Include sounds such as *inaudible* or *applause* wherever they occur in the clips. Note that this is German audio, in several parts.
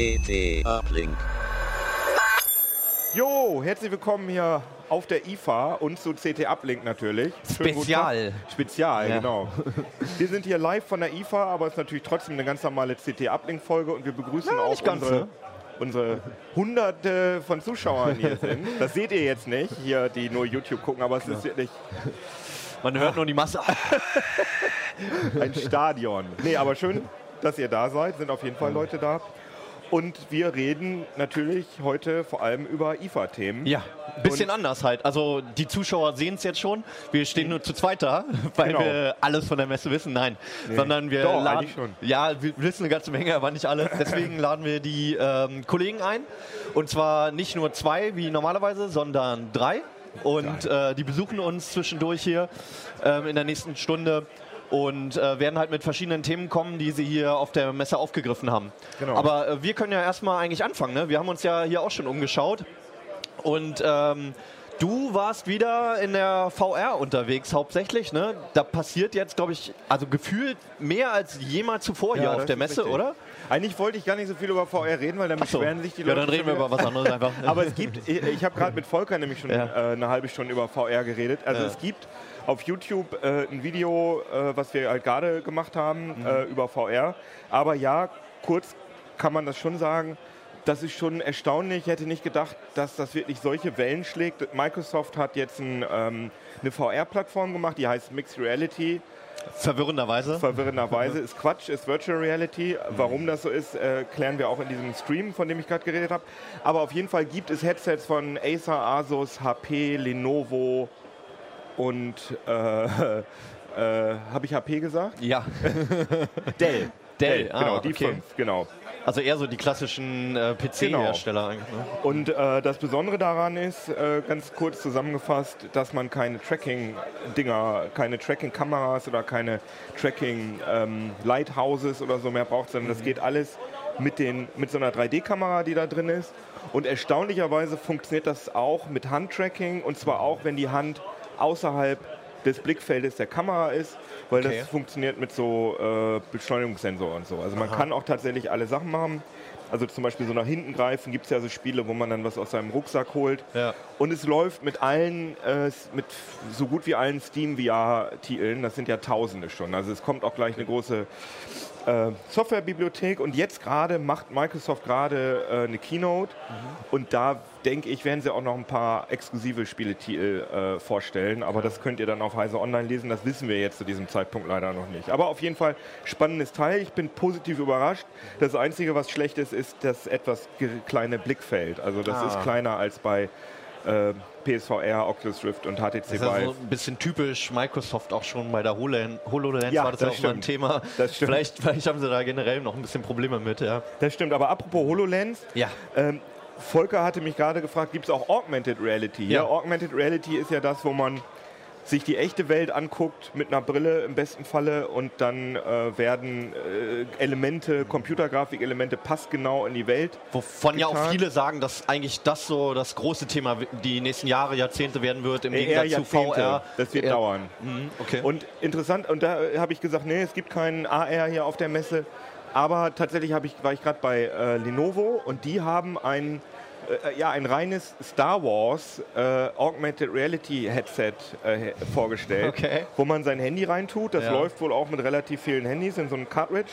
CT Uplink. Jo, herzlich willkommen hier auf der IFA und zu CT Uplink natürlich. Schönen Spezial. Spezial, Ja. genau. Wir sind hier live von der IFA, aber es ist natürlich trotzdem eine ganz normale CT Uplink Folge und wir begrüßen Ja, auch ganz, unsere, ne? unsere hunderte von Zuschauern hier *laughs* sind. Das seht ihr jetzt nicht, hier die nur YouTube gucken, aber es ist wirklich Man hört nur die Masse. *laughs* ein Stadion. Nee, aber schön, dass ihr da seid, sind auf jeden Fall Leute da. Und wir reden natürlich heute vor allem über IFA-Themen. Ja, ein bisschen anders halt. Also die Zuschauer sehen es jetzt schon. Wir stehen nur zu zweit da, *laughs* weil Genau. wir alles von der Messe wissen. Nein, sondern wir Doch, laden. schon. Ja, wir wissen eine ganze Menge, aber nicht alles. Deswegen *laughs* laden wir die ähm, Kollegen ein. Und zwar nicht nur zwei wie normalerweise, sondern drei. Und äh, die besuchen uns zwischendurch hier ähm, in der nächsten Stunde und äh, werden halt mit verschiedenen Themen kommen, die sie hier auf der Messe aufgegriffen haben. Genau. Aber äh, wir können ja erstmal eigentlich anfangen. Ne? Wir haben uns ja hier auch schon umgeschaut. Und ähm, du warst wieder in der VR unterwegs hauptsächlich. Ne? Da passiert jetzt, glaube ich, also gefühlt mehr als jemals zuvor hier Ja, auf das der Messe, richtig. oder? Eigentlich wollte ich gar nicht so viel über VR reden, weil dann so. beschweren sich die Ja, Leute. dann reden wir über was anderes einfach. *laughs* Aber es gibt, ich, ich habe gerade mit Volker nämlich schon Ja. äh, eine halbe Stunde über VR geredet. Also Ja. es gibt auf YouTube äh, ein Video, äh, was wir halt gerade gemacht haben Mhm. äh, über VR. Aber ja, kurz kann man das schon sagen. Das ist schon erstaunlich. Ich hätte nicht gedacht, dass das wirklich solche Wellen schlägt. Microsoft hat jetzt ein, ähm, eine VR-Plattform gemacht, die heißt Mixed Reality. Verwirrenderweise. Verwirrenderweise *laughs* ist Quatsch, ist Virtual Reality. Warum das so ist, äh, klären wir auch in diesem Stream, von dem ich gerade geredet habe. Aber auf jeden Fall gibt es Headsets von Acer, Asus, HP, Lenovo und äh, *laughs* äh, habe ich HP gesagt? ja, *laughs* Dell. Dell, genau, ah, die okay. fünf, genau. also eher so die klassischen äh, PC-Hersteller eigentlich. Ne? Und äh, das Besondere daran ist, äh, ganz kurz zusammengefasst, dass man keine Tracking-Dinger, keine Tracking-Kameras oder keine Tracking-Lighthouses oder so mehr braucht, sondern das geht alles mit, den, mit so einer 3D-Kamera, die da drin ist. Und erstaunlicherweise funktioniert das auch mit Handtracking und zwar auch, wenn die Hand außerhalb des Blickfeldes der Kamera ist, weil Okay. das funktioniert mit so äh, Beschleunigungssensor und so. Also man kann auch tatsächlich alle Sachen machen. Also zum Beispiel so nach hinten greifen, gibt es ja so Spiele, wo man dann was aus seinem Rucksack holt. Ja. Und es läuft mit allen, äh, mit so gut wie allen Steam VR-Titeln, das sind ja Tausende schon. Also es kommt auch gleich eine große äh, Softwarebibliothek und jetzt gerade macht Microsoft gerade äh, eine Keynote und da denke ich, werden sie auch noch ein paar exklusive Spieletitel äh, vorstellen, aber das könnt ihr dann auf Heise Online lesen, das wissen wir jetzt zu diesem Zeitpunkt leider noch nicht. Aber auf jeden Fall spannendes Teil, ich bin positiv überrascht. Das Einzige, was schlecht ist, ist das etwas kleine Blickfeld. Also das Ah. ist kleiner als bei äh, PSVR, Oculus Rift und HTC Das ist Vive. so ein bisschen typisch Microsoft auch schon bei der HoloLens, HoloLens Ja, war das, das ja auch mal ein. Thema. Das stimmt. Vielleicht, vielleicht haben sie da generell noch ein bisschen Probleme mit, ja. Das stimmt, aber apropos HoloLens, Ja. Ähm, Volker hatte mich gerade gefragt, gibt es auch Augmented Reality? Ja. Ja. Augmented Reality ist ja das, wo man sich die echte Welt anguckt mit einer Brille im besten Falle und dann äh, werden äh, Elemente, Computergrafikelemente passgenau in die Welt. Wovon ja auch getan. viele sagen, dass eigentlich das so das große Thema die nächsten Jahre, Jahrzehnte werden wird, im Äh, eher Gegensatz zu. VR. Das wird dauern. Mhm, okay. Und interessant, und da habe ich gesagt, nee, es gibt keinen AR hier auf der Messe. Aber tatsächlich habe ich, war ich gerade bei äh, Lenovo und die haben ein, äh, ja, ein reines Star Wars äh, Augmented Reality Headset äh, vorgestellt, Okay. wo man sein Handy reintut. Das Ja. läuft wohl auch mit relativ vielen Handys in so einem Cartridge.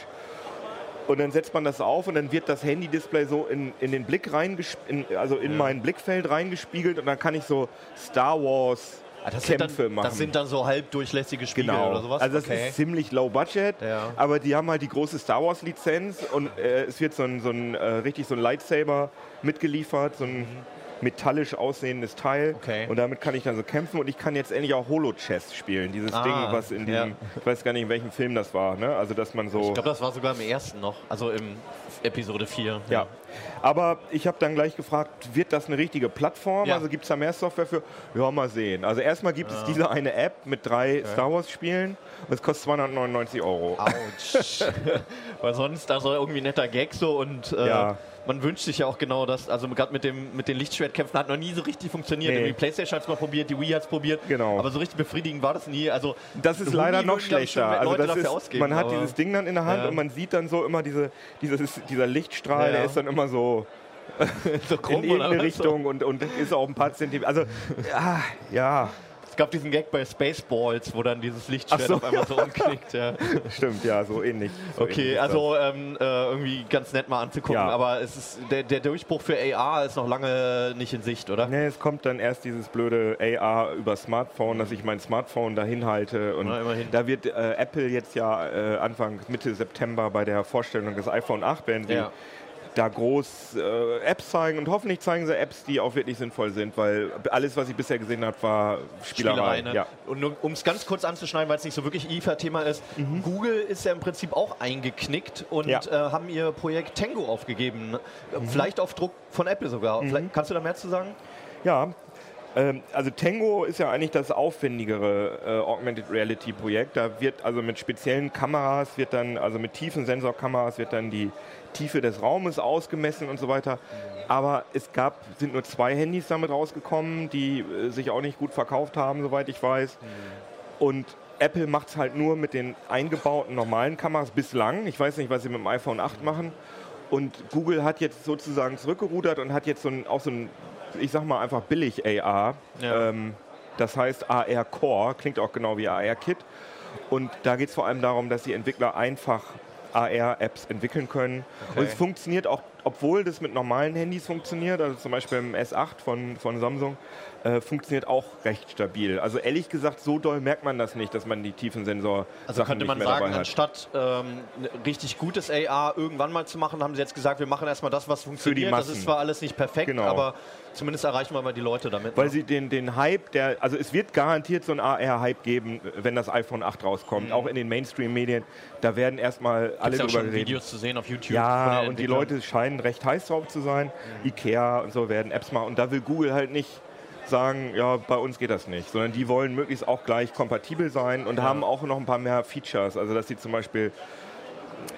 Und dann setzt man das auf und dann wird das Handy-Display so in, in den Blick reingespiegelt, also in mein Blickfeld reingespiegelt und dann kann ich so Star Wars Ah, das, sind Kämpfe dann, machen. das sind dann so halbdurchlässige Spiegel Genau. oder sowas? Also das okay. ist ziemlich low budget, Ja. aber die haben halt die große Star Wars Lizenz und äh, es wird so ein, so ein äh, richtig so ein Lightsaber mitgeliefert, so ein metallisch aussehendes Teil. Okay. und damit kann ich dann so kämpfen und ich kann jetzt endlich auch Holo Chess spielen, dieses Ah, Ding, was in ja. diesem, ich weiß gar nicht in welchem Film das war, ne? Also dass man so ich glaube, das war sogar im ersten noch, also im Episode 4. ja. Aber ich habe dann gleich gefragt, wird das eine richtige Plattform? Ja. Also gibt es da mehr Software für? Ja, mal sehen. Also erstmal gibt es diese eine App mit drei Star Wars Spielen und es kostet 299 Euro. Autsch. *laughs* Weil sonst, also irgendwie netter Gag so und äh, Ja. Man wünscht sich ja auch genau das, also gerade mit, mit den Lichtschwertkämpfen hat noch nie so richtig funktioniert. Nee. Die Playstation hat es mal probiert, die Wii hat es probiert, Genau. aber so richtig befriedigend war das nie. Also Das ist leider noch schlechter. Also das ist, ausgeben, man hat dieses Ding dann in der Hand Ja. und man sieht dann so immer diese, dieses, dieser Lichtstrahl, Ja. der ist dann immer so *laughs* so in krumm oder irgendeine? Richtung und, und ist auch ein paar Zentimeter. Also *laughs* ja, ja, Es gab diesen Gag bei Spaceballs, wo dann dieses Lichtschwert so, auf einmal so umknickt. Ja. *laughs* stimmt, ja, so ähnlich. So ähnlich Okay, ist also ähm, äh, irgendwie ganz nett mal anzugucken, Ja. aber es ist der, der Durchbruch für AR ist noch lange nicht in Sicht, oder? Nee, es kommt dann erst dieses blöde AR über Smartphone, dass ich mein Smartphone dahin halte. Und Na, da wird äh, Apple jetzt ja äh, Anfang, Mitte September bei der Vorstellung des iPhone 8 werden sie Ja. Da groß äh, Apps zeigen und hoffentlich zeigen sie Apps, die auch wirklich sinnvoll sind, weil alles, was ich bisher gesehen habe, war Spielerei. ne? ja. Und um es ganz kurz anzuschneiden, weil es nicht so wirklich IFA-Thema ist, Google ist ja im Prinzip auch eingeknickt und Ja. äh, haben ihr Projekt Tango aufgegeben. Äh, Vielleicht auf Druck von Apple sogar. Vielleicht, kannst du da mehr zu sagen? Ja, ähm, also Tango ist ja eigentlich das aufwendigere äh, Augmented Reality Projekt. Da wird also mit speziellen Kameras, wird dann, also mit tiefen Sensorkameras wird dann die Tiefe des Raumes ausgemessen und so weiter. Aber es gab, sind nur zwei Handys damit rausgekommen, die äh, sich auch nicht gut verkauft haben, soweit ich weiß. Und Apple macht es halt nur mit den eingebauten normalen Kameras bislang. Ich weiß nicht, was sie mit dem iPhone 8 machen. Und Google hat jetzt sozusagen zurückgerudert und hat jetzt so ein, auch so ein, ich sag mal einfach billig AR. Ja. Ähm, das heißt AR Core, klingt auch genau wie AR Kit. Und da geht es vor allem darum, dass die Entwickler einfach AR-Apps entwickeln können. Okay. Und es funktioniert auch, obwohl das mit normalen Handys funktioniert, also zum Beispiel im S8 von, von Samsung, äh, funktioniert auch recht stabil. Also ehrlich gesagt, so doll merkt man das nicht, dass man die tiefen Sensor Also könnte nicht man mehr sagen, anstatt ähm, ne- richtig gutes AR irgendwann mal zu machen, haben sie jetzt gesagt, wir machen erstmal das, was funktioniert. das Massen. ist zwar alles nicht perfekt, Genau. aber zumindest erreichen wir mal die Leute damit. Weil ne? sie den, den Hype, der, also es wird garantiert so einen AR-Hype geben, wenn das iPhone 8 rauskommt, auch in den Mainstream-Medien. Da werden erstmal alle ja drüber schon reden. Videos zu sehen auf YouTube. Ja, und die. Leute scheinen recht heiß drauf zu sein. Ikea und so werden Apps machen. Und da will Google halt nicht sagen, ja, bei uns geht das nicht, sondern die wollen möglichst auch gleich kompatibel sein und haben auch noch ein paar mehr Features. Also, dass sie zum Beispiel,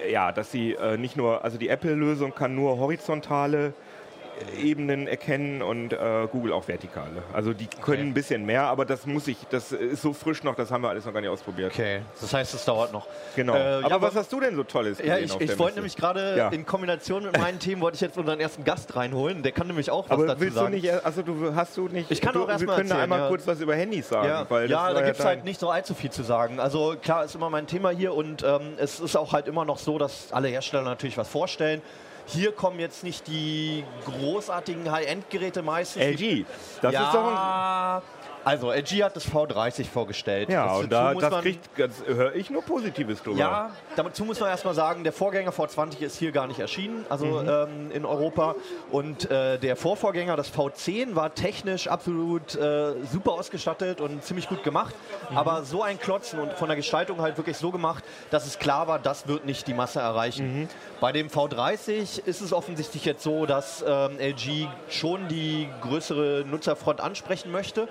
ja, dass sie äh, nicht nur, also die Apple-Lösung kann nur horizontale Ebenen erkennen und äh, Google auch vertikale. Also die können ein bisschen mehr, aber das muss ich, das ist so frisch noch, das haben wir alles noch gar nicht ausprobiert. Okay, das heißt, es dauert noch. Genau. Äh, aber ja, was hast du denn so Tolles Ja, ich, ich wollte nämlich gerade Ja. in Kombination mit meinen Themen wollte ich jetzt unseren ersten Gast reinholen. Der kann nämlich auch was Aber dazu willst sagen. du nicht, also du hast du nicht, Ich kann du, auch erst wir können erzählen, einmal ja. kurz was über Handys sagen. Ja, ja da gibt es halt nicht so allzu viel zu sagen. Also klar ist immer mein Thema hier und ähm, es ist auch halt immer noch so, dass alle Hersteller natürlich was vorstellen. Hier kommen jetzt nicht die großartigen High-End-Geräte meistens. LG. Das ja, ist doch ein, also LG hat das V30 vorgestellt. ja, Dazu und da, muss das man- kriegt, das höre ich nur Positives drüber. Ja, dazu muss man erstmal sagen, der Vorgänger V20 ist hier gar nicht erschienen, also Mhm. ähm, in Europa. Und äh, der Vorvorgänger, das V10, war technisch absolut äh, super ausgestattet und ziemlich gut gemacht. Mhm. Aber so ein Klotzen und von der Gestaltung halt wirklich so gemacht, dass es klar war, das wird nicht die Masse erreichen. Mhm. Bei dem V30 ist es offensichtlich jetzt so, dass ähm, LG schon die größere Nutzerfront ansprechen möchte.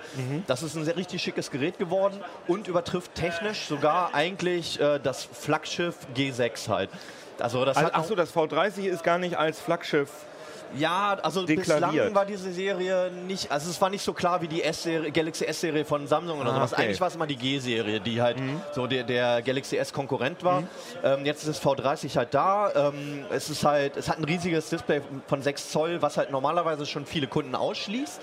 Das ist ein sehr richtig schickes Gerät geworden und übertrifft technisch sogar eigentlich äh, das Flaggschiff G6 halt. Also das Also, hat ach so, das V30 ist gar nicht als Flaggschiff. Ja, also deklariert. bislang war diese Serie nicht, also es war nicht so klar wie die S-Serie, Galaxy S-Serie von Samsung oder Ah, sowas. okay. Eigentlich war es immer die G-Serie, die halt so der, der Galaxy S-Konkurrent war. Ähm, jetzt ist das V30 halt da. Ähm, es ist halt, es hat ein riesiges Display von 6 Zoll, was halt normalerweise schon viele Kunden ausschließt.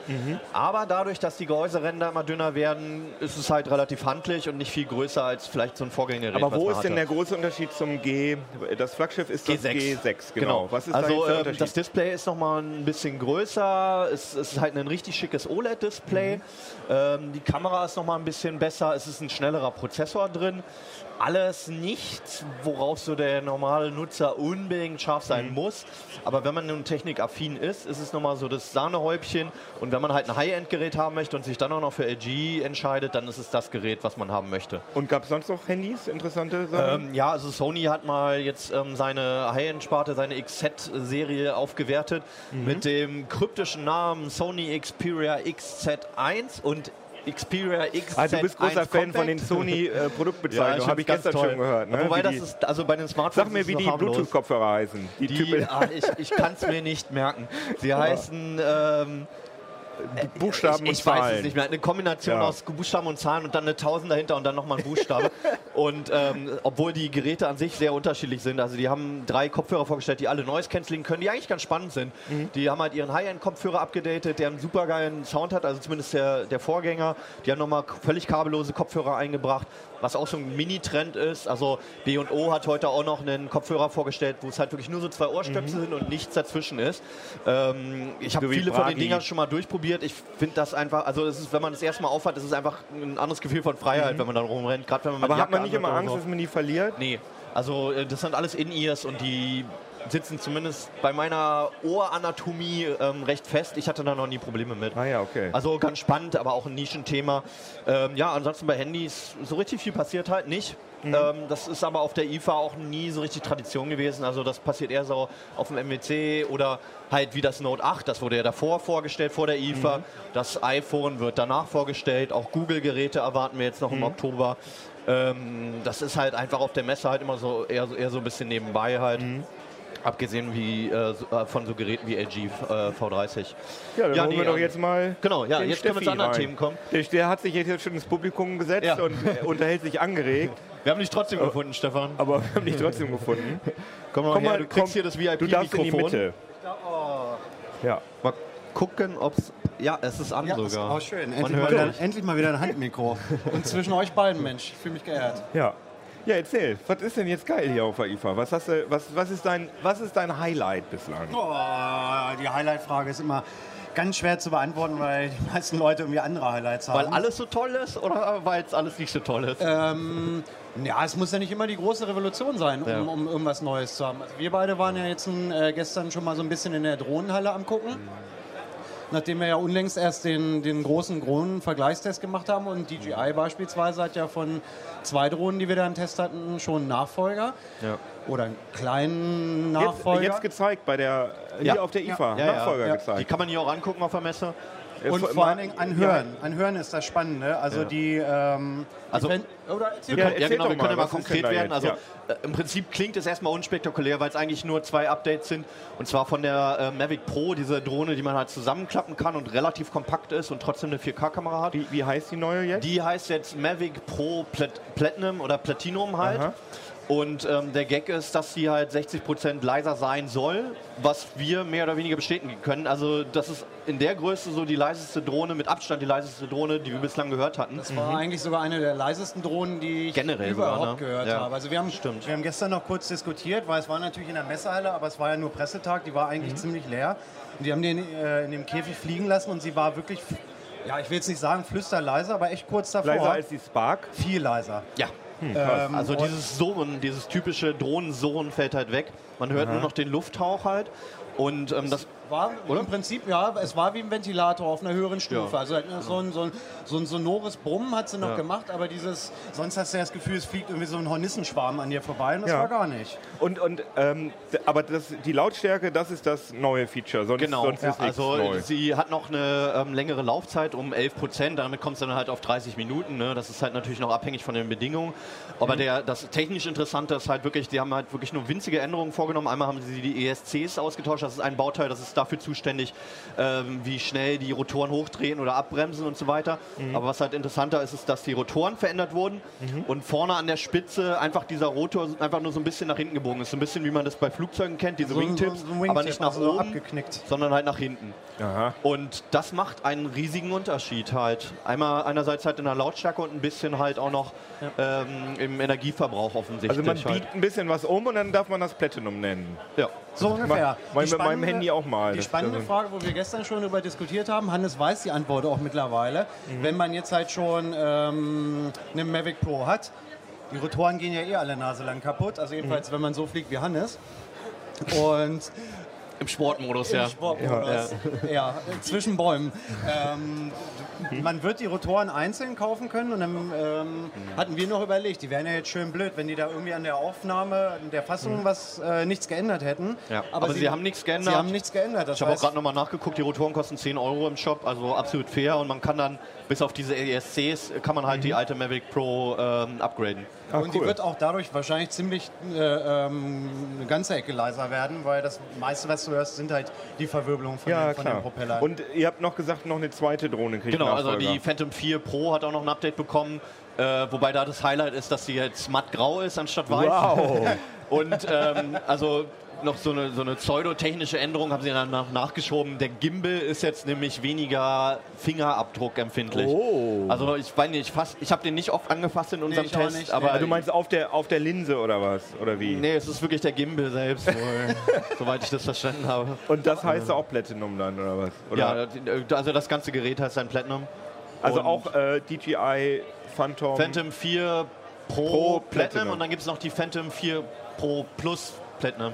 Aber dadurch, dass die Gehäuseränder immer dünner werden, ist es halt relativ handlich und nicht viel größer als vielleicht so ein Vorgängergerät. Aber wo ist denn der große Unterschied zum G? Das Flaggschiff ist das G6. G6, genau. Was ist da also der ähm, Unterschied? das Display ist noch mal ein bisschen größer. Es, es ist halt ein richtig schickes OLED-Display. Mhm. Ähm, die Kamera ist noch mal ein bisschen besser. Es ist ein schnellerer Prozessor drin. Alles nichts, worauf so der normale Nutzer unbedingt scharf Mhm. sein muss. Aber wenn man nun technikaffin ist, ist es noch mal so das Sahnehäubchen. Und wenn man halt ein High-End-Gerät haben möchte und sich dann auch noch für LG entscheidet, dann ist es das Gerät, was man haben möchte. Und gab es sonst noch Handys, interessante Sachen? Ähm, ja, also Sony hat mal jetzt ähm, seine High-End-Sparte, seine XZ-Serie aufgewertet mit dem kryptischen Namen Sony Xperia XZ1 und Xperia X. Also du bist großer Fan von den Sony äh, *laughs* Produktbezeichnungen, Ja, habe ich gestern toll. schon gehört. Ne? Wobei Wie das die- ist, also bei den Smartphones Sag mir, wie die. Bluetooth-Kopfhörer heißen. Die, Die, ah, ich ich kann es mir nicht merken. Sie *laughs* heißen, ähm, Buchstaben ich, und ich weiß Zahlen. es nicht mehr, eine Kombination Ja. aus Buchstaben und Zahlen und dann eine 1000 dahinter und dann nochmal ein Buchstabe. *laughs* und ähm, obwohl die Geräte an sich sehr unterschiedlich sind, also die haben drei Kopfhörer vorgestellt, die alle Noise Cancelling können, die eigentlich ganz spannend sind. Mhm. Die haben halt ihren High-End-Kopfhörer abgedatet, der einen super geilen Sound hat, also zumindest der, der Vorgänger. Die haben nochmal völlig kabellose Kopfhörer eingebracht, was auch so ein Mini-Trend ist. Also B&O hat heute auch noch einen Kopfhörer vorgestellt, wo es halt wirklich nur so zwei Ohrstöpsel sind und nichts dazwischen ist. Ähm, ich habe Mhm. Viele von den. Dingern schon mal durchprobiert. Ich finde das einfach, also es ist, wenn man das erste Mal aufhat, ist es einfach ein anderes Gefühl von Freiheit, wenn man dann rumrennt. Gerade wenn man Mhm. Aber hat man nicht immer Angst, so. dass man die verliert? Nee, also äh, das sind alles In-Ears und die sitzen zumindest bei meiner Ohranatomie ähm, recht fest. Ich hatte da noch nie Probleme mit. Ah ja, okay. Also ganz spannend, aber auch ein Nischenthema. Ähm, ja, ansonsten bei Handys so richtig viel passiert halt nicht. Mhm. Ähm, das ist aber auf der IFA auch nie so richtig Tradition gewesen. Also das passiert eher so auf dem MWC oder halt wie das Note 8. Das wurde ja davor vorgestellt, vor der IFA. Mhm. Das iPhone wird danach vorgestellt. Auch Google-Geräte erwarten wir jetzt noch im Oktober. Ähm, das ist halt einfach auf der Messe halt immer so eher, eher so ein bisschen nebenbei halt. Abgesehen wie, äh, äh, von so Geräten wie LG äh, V30. ja, dann ja, holen nee, wir doch ähm, jetzt mal. Genau, ja, den jetzt können wir zu Steffi anderen rein. Themen kommen. Der, der hat sich jetzt schon ins Publikum gesetzt Ja. und äh, unterhält sich angeregt, *laughs* Wir haben dich trotzdem gefunden, Stefan. aber wir haben dich trotzdem gefunden. *laughs* Komm mal Komm her, mal, du kriegst komm, hier das Du darfst in die VIP-Mikrofon. Mitte. Ja. Mal gucken, ob es... Ja, es ist an Ja, ist sogar. auch schön. Man Endlich mal, hört wieder, endlich mal wieder ein Handmikro. Und zwischen euch beiden, Mensch. Ich fühle mich geehrt. Ja. Ja, erzähl, was ist denn jetzt geil hier auf der IFA? Was, hast du, was, was, ist, dein, was ist dein Highlight bislang? Oh, die Highlight-Frage ist immer ganz schwer zu beantworten, weil die meisten Leute irgendwie andere Highlights haben. Weil alles so toll ist oder weil es alles nicht so toll ist? Ähm, ja, es muss ja nicht immer die große Revolution sein, um, Ja. um irgendwas Neues zu haben. Also wir beide waren ja jetzt äh, gestern schon mal so ein bisschen in der Drohnenhalle am Gucken. Nachdem wir ja unlängst erst den, den großen Drohnen-Vergleichstest gemacht haben und DJI beispielsweise hat ja von zwei Drohnen, die wir da im Test hatten, schon einen Nachfolger. Ja. Oder einen kleinen Jetzt, Nachfolger. jetzt gezeigt bei der, Ja. hier auf der IFA, Ja, ja, Nachfolger ja. Die gezeigt. kann man hier auch angucken auf der Messe. Und Jetzt vor allen Dingen an Hören. An Hören ist das Spannende. Also die. Ähm, Also- oder erzähl Wir Ja, können, ja, erzähl genau, doch wir können ja mal, konkret werden. Also äh, im Prinzip klingt es erstmal unspektakulär, weil es eigentlich nur zwei Updates sind. Und zwar von der äh, Mavic Pro, diese Drohne, die man halt zusammenklappen kann und relativ kompakt ist und trotzdem eine 4K-Kamera hat. Wie, wie heißt die neue jetzt? Die heißt jetzt Mavic Pro Plat Platinum oder Platinum halt. Aha. Und ähm, der Gag ist, dass sie halt 60% leiser sein soll, was wir mehr oder weniger bestätigen können. Also das ist in der Größe so die leiseste Drohne, mit Abstand die leiseste Drohne, die wir bislang gehört hatten. Das war eigentlich sogar eine der leisesten Drohnen, die ich Generell sogar, überhaupt ne? gehört Ja. habe. Also wir haben, Stimmt. wir haben gestern noch kurz diskutiert, weil es war natürlich in der Messehalle, aber es war ja nur Pressetag, die war eigentlich ziemlich leer. Und die haben den äh, in dem Käfig fliegen lassen und sie war wirklich, ja ich will jetzt nicht sagen flüsterleiser, aber echt kurz davor. Leiser als die Spark. viel leiser. Ja. Ähm, Also dieses Surren, dieses typische Drohnensurren fällt halt weg. Man hört nur noch den Lufthauch halt. Und ähm, das War Oder? im Prinzip, ja, es war wie ein Ventilator auf einer höheren Stufe. Ja. Also hat so, ein, so, ein, so ein sonores Brummen hat sie noch Ja. gemacht, aber dieses, sonst hast du ja das Gefühl, es fliegt irgendwie so ein Hornissenschwarm an dir vorbei und das Ja. war gar nicht. Und, und ähm, aber das, die Lautstärke, das ist das neue Feature. Sonst, Genau, sonst ist nichts also neu. sie hat noch eine ähm, längere Laufzeit um 11 Prozent, damit kommt es dann halt auf 30 Minuten. Ne? Das ist halt natürlich noch abhängig von den Bedingungen. Aber Mhm. der, das technisch Interessante ist halt wirklich, die haben halt wirklich nur winzige Änderungen vorgenommen. Einmal haben sie die ESCs ausgetauscht, das ist ein Bauteil, das ist dafür zuständig, ähm, wie schnell die Rotoren hochdrehen oder abbremsen und so weiter. Mhm. Aber was halt interessanter ist, ist, dass die Rotoren verändert wurden und vorne an der Spitze einfach dieser Rotor einfach nur so ein bisschen nach hinten gebogen ist. So ein bisschen wie man das bei Flugzeugen kennt, diese So Wingtips, so ein Wingtip, aber nicht nach also so oben, abgeknickt. sondern halt nach hinten. Aha. Und das macht einen riesigen Unterschied halt. Einmal einerseits halt in der Lautstärke und ein bisschen halt auch noch ähm, im Energieverbrauch offensichtlich. Also man halt. biegt ein bisschen was um und dann darf man das Platinum nennen. ja. So ungefähr. Ich mit meinem Handy auch mal. Die spannende Frage, wo wir gestern schon darüber diskutiert haben, Hannes weiß die Antwort auch mittlerweile. Mhm. Wenn man jetzt halt schon ähm, eine Mavic Pro hat, die Rotoren gehen ja eh alle naselang kaputt, also Mhm. jedenfalls, wenn man so fliegt wie Hannes. Und Im Sportmodus, Im ja. Sportmodus. Ja, äh, zwischen Bäumen. Ähm, man wird die Rotoren einzeln kaufen können und dann ähm, hatten wir noch überlegt, die wären ja jetzt schön blöd, wenn die da irgendwie an der Aufnahme, an der Fassung was äh, nichts geändert hätten. Ja. Aber sie haben nichts geändert. Sie haben nichts geändert. Das Ich habe auch gerade nochmal nachgeguckt, die Rotoren kosten 10 Euro im Shop, also absolut fair und man kann dann bis auf diese ESCs kann man halt die alte Mavic Pro ähm, upgraden. Ah, und die cool. wird auch dadurch wahrscheinlich ziemlich äh, ähm, eine ganze Ecke leiser werden, weil das meiste, was du hörst, sind halt die Verwirbelungen von, Ja, den, von den. Propellern. Und ihr habt noch gesagt, noch eine zweite Drohne kriegt Genau, also die Phantom 4 Pro hat auch noch ein Update bekommen, äh, wobei da das Highlight ist, dass sie jetzt mattgrau ist anstatt weiß. Wow. *laughs* Und ähm, also noch so eine, so eine pseudotechnische Änderung haben sie dann nach, nachgeschoben. Der Gimbal ist jetzt nämlich weniger Fingerabdruck empfindlich. Oh. Also ich weiß nicht, ich, fass- ich habe den nicht oft angefasst in unserem auch Test, nicht, aber Ah, du meinst auf der, auf der Linse oder was? Oder wie? nee, es ist wirklich der Gimbal selbst, wohl, *laughs* soweit ich das verstanden habe. Und das heißt auch Platinum dann oder was? Oder? Ja, die- also das ganze Gerät heißt ein Platinum. also und- auch äh, DJI Phantom. Phantom 4 Pro, Pro Platinum, Platinum. und dann gibt es noch die Phantom 4 Pro Plus Platinum.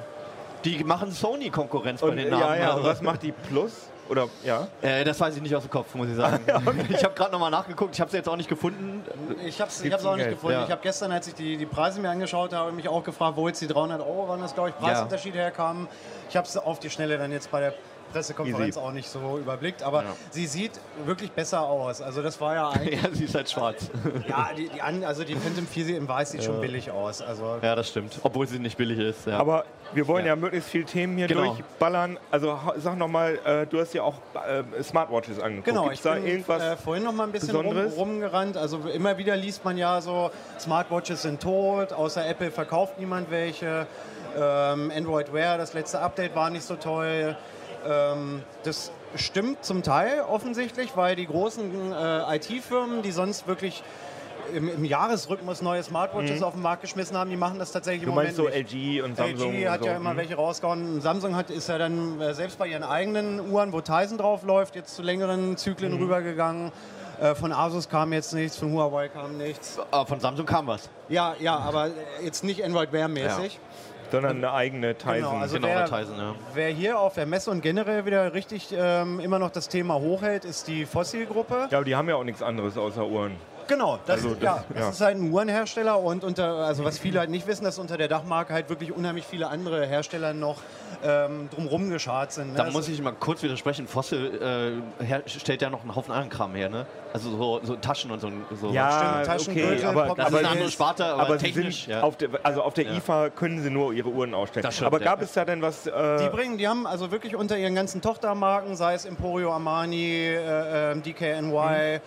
Die machen Sony-Konkurrenz bei Und, den ja, Namen. ja. also. Und was macht die Plus? Oder ja? Äh, das weiß ich nicht aus dem Kopf, muss ich sagen. *laughs* Ich habe gerade nochmal nachgeguckt, ich habe sie jetzt auch nicht gefunden. Ich habe es auch nicht Geld? gefunden. Ja. Ich habe gestern, als ich die, die Preise mir angeschaut habe, mich auch gefragt, wo jetzt die 300 Euro waren, das glaube ich, Preisunterschied herkamen. Ich habe es auf die Schnelle dann jetzt bei der Pressekonferenz Easy. auch nicht so überblickt, aber sie sieht wirklich besser aus. Also das war ja *laughs* eigentlich, Ja, sie ist halt schwarz. *laughs* ja, die, die, an- also die Phantom 4 sie in weiß sieht schon billig aus. Also Ja, das stimmt. Obwohl sie nicht billig ist. Ja. Aber wir wollen ja, Ja. möglichst viele Themen hier Genau. durchballern. Also sag nochmal, äh, du hast ja auch äh, Smartwatches angeguckt. Genau, Gibt's ich da bin irgendwas? äh, vorhin noch mal ein bisschen rum, rumgerannt. Also immer wieder liest man ja so, Smartwatches sind tot, außer Apple verkauft niemand welche. Ähm, Android Wear, das letzte Update war nicht so toll. Ähm, das stimmt zum Teil offensichtlich, weil die großen äh, IT-Firmen, die sonst wirklich im, im Jahresrhythmus neue Smartwatches auf den Markt geschmissen haben, die machen das tatsächlich Mhm. du im meinst so Moment nicht. LG und Samsung? LG hat und so. ja immer hm? welche rausgehauen. Samsung hat, ist ja dann äh, selbst bei ihren eigenen Uhren, wo Tizen drauf läuft, jetzt zu längeren Mhm. Zyklen rübergegangen. Äh, von Asus kam jetzt nichts, von Huawei kam nichts. Aber von Samsung kam was. Ja, ja, aber jetzt nicht Android Wear mäßig. Sondern eine eigene Tizen. Genau, also Genau, wer, Tizen, ja. wer hier auf der Messe und generell wieder richtig ähm, immer noch das Thema hochhält, ist die Fossil-Gruppe. ja, aber die haben ja auch nichts anderes außer Uhren. Genau, das, Also das- ja, das ja. ist halt ein Uhrenhersteller und unter, also was viele halt nicht wissen, dass unter der Dachmarke halt wirklich unheimlich viele andere Hersteller noch ähm, drumrum geschart sind. Ne? Da Das muss ich mal kurz widersprechen. Fossil äh, stellt ja noch einen Haufen anderen Kram her, ne? Also so, so Taschen und so. so Stimmt, Taschengürtel, okay, aber, Pop- Das aber, ist eine andere Sparte, aber, aber sie technisch. sind ja. auf der, also auf der Ja. IFA können sie nur ihre Uhren ausstellen. Das stimmt, aber gab ja. es da denn was? Die Äh, bringen, die haben also wirklich unter ihren ganzen Tochtermarken, sei es Emporio Armani, äh, DKNY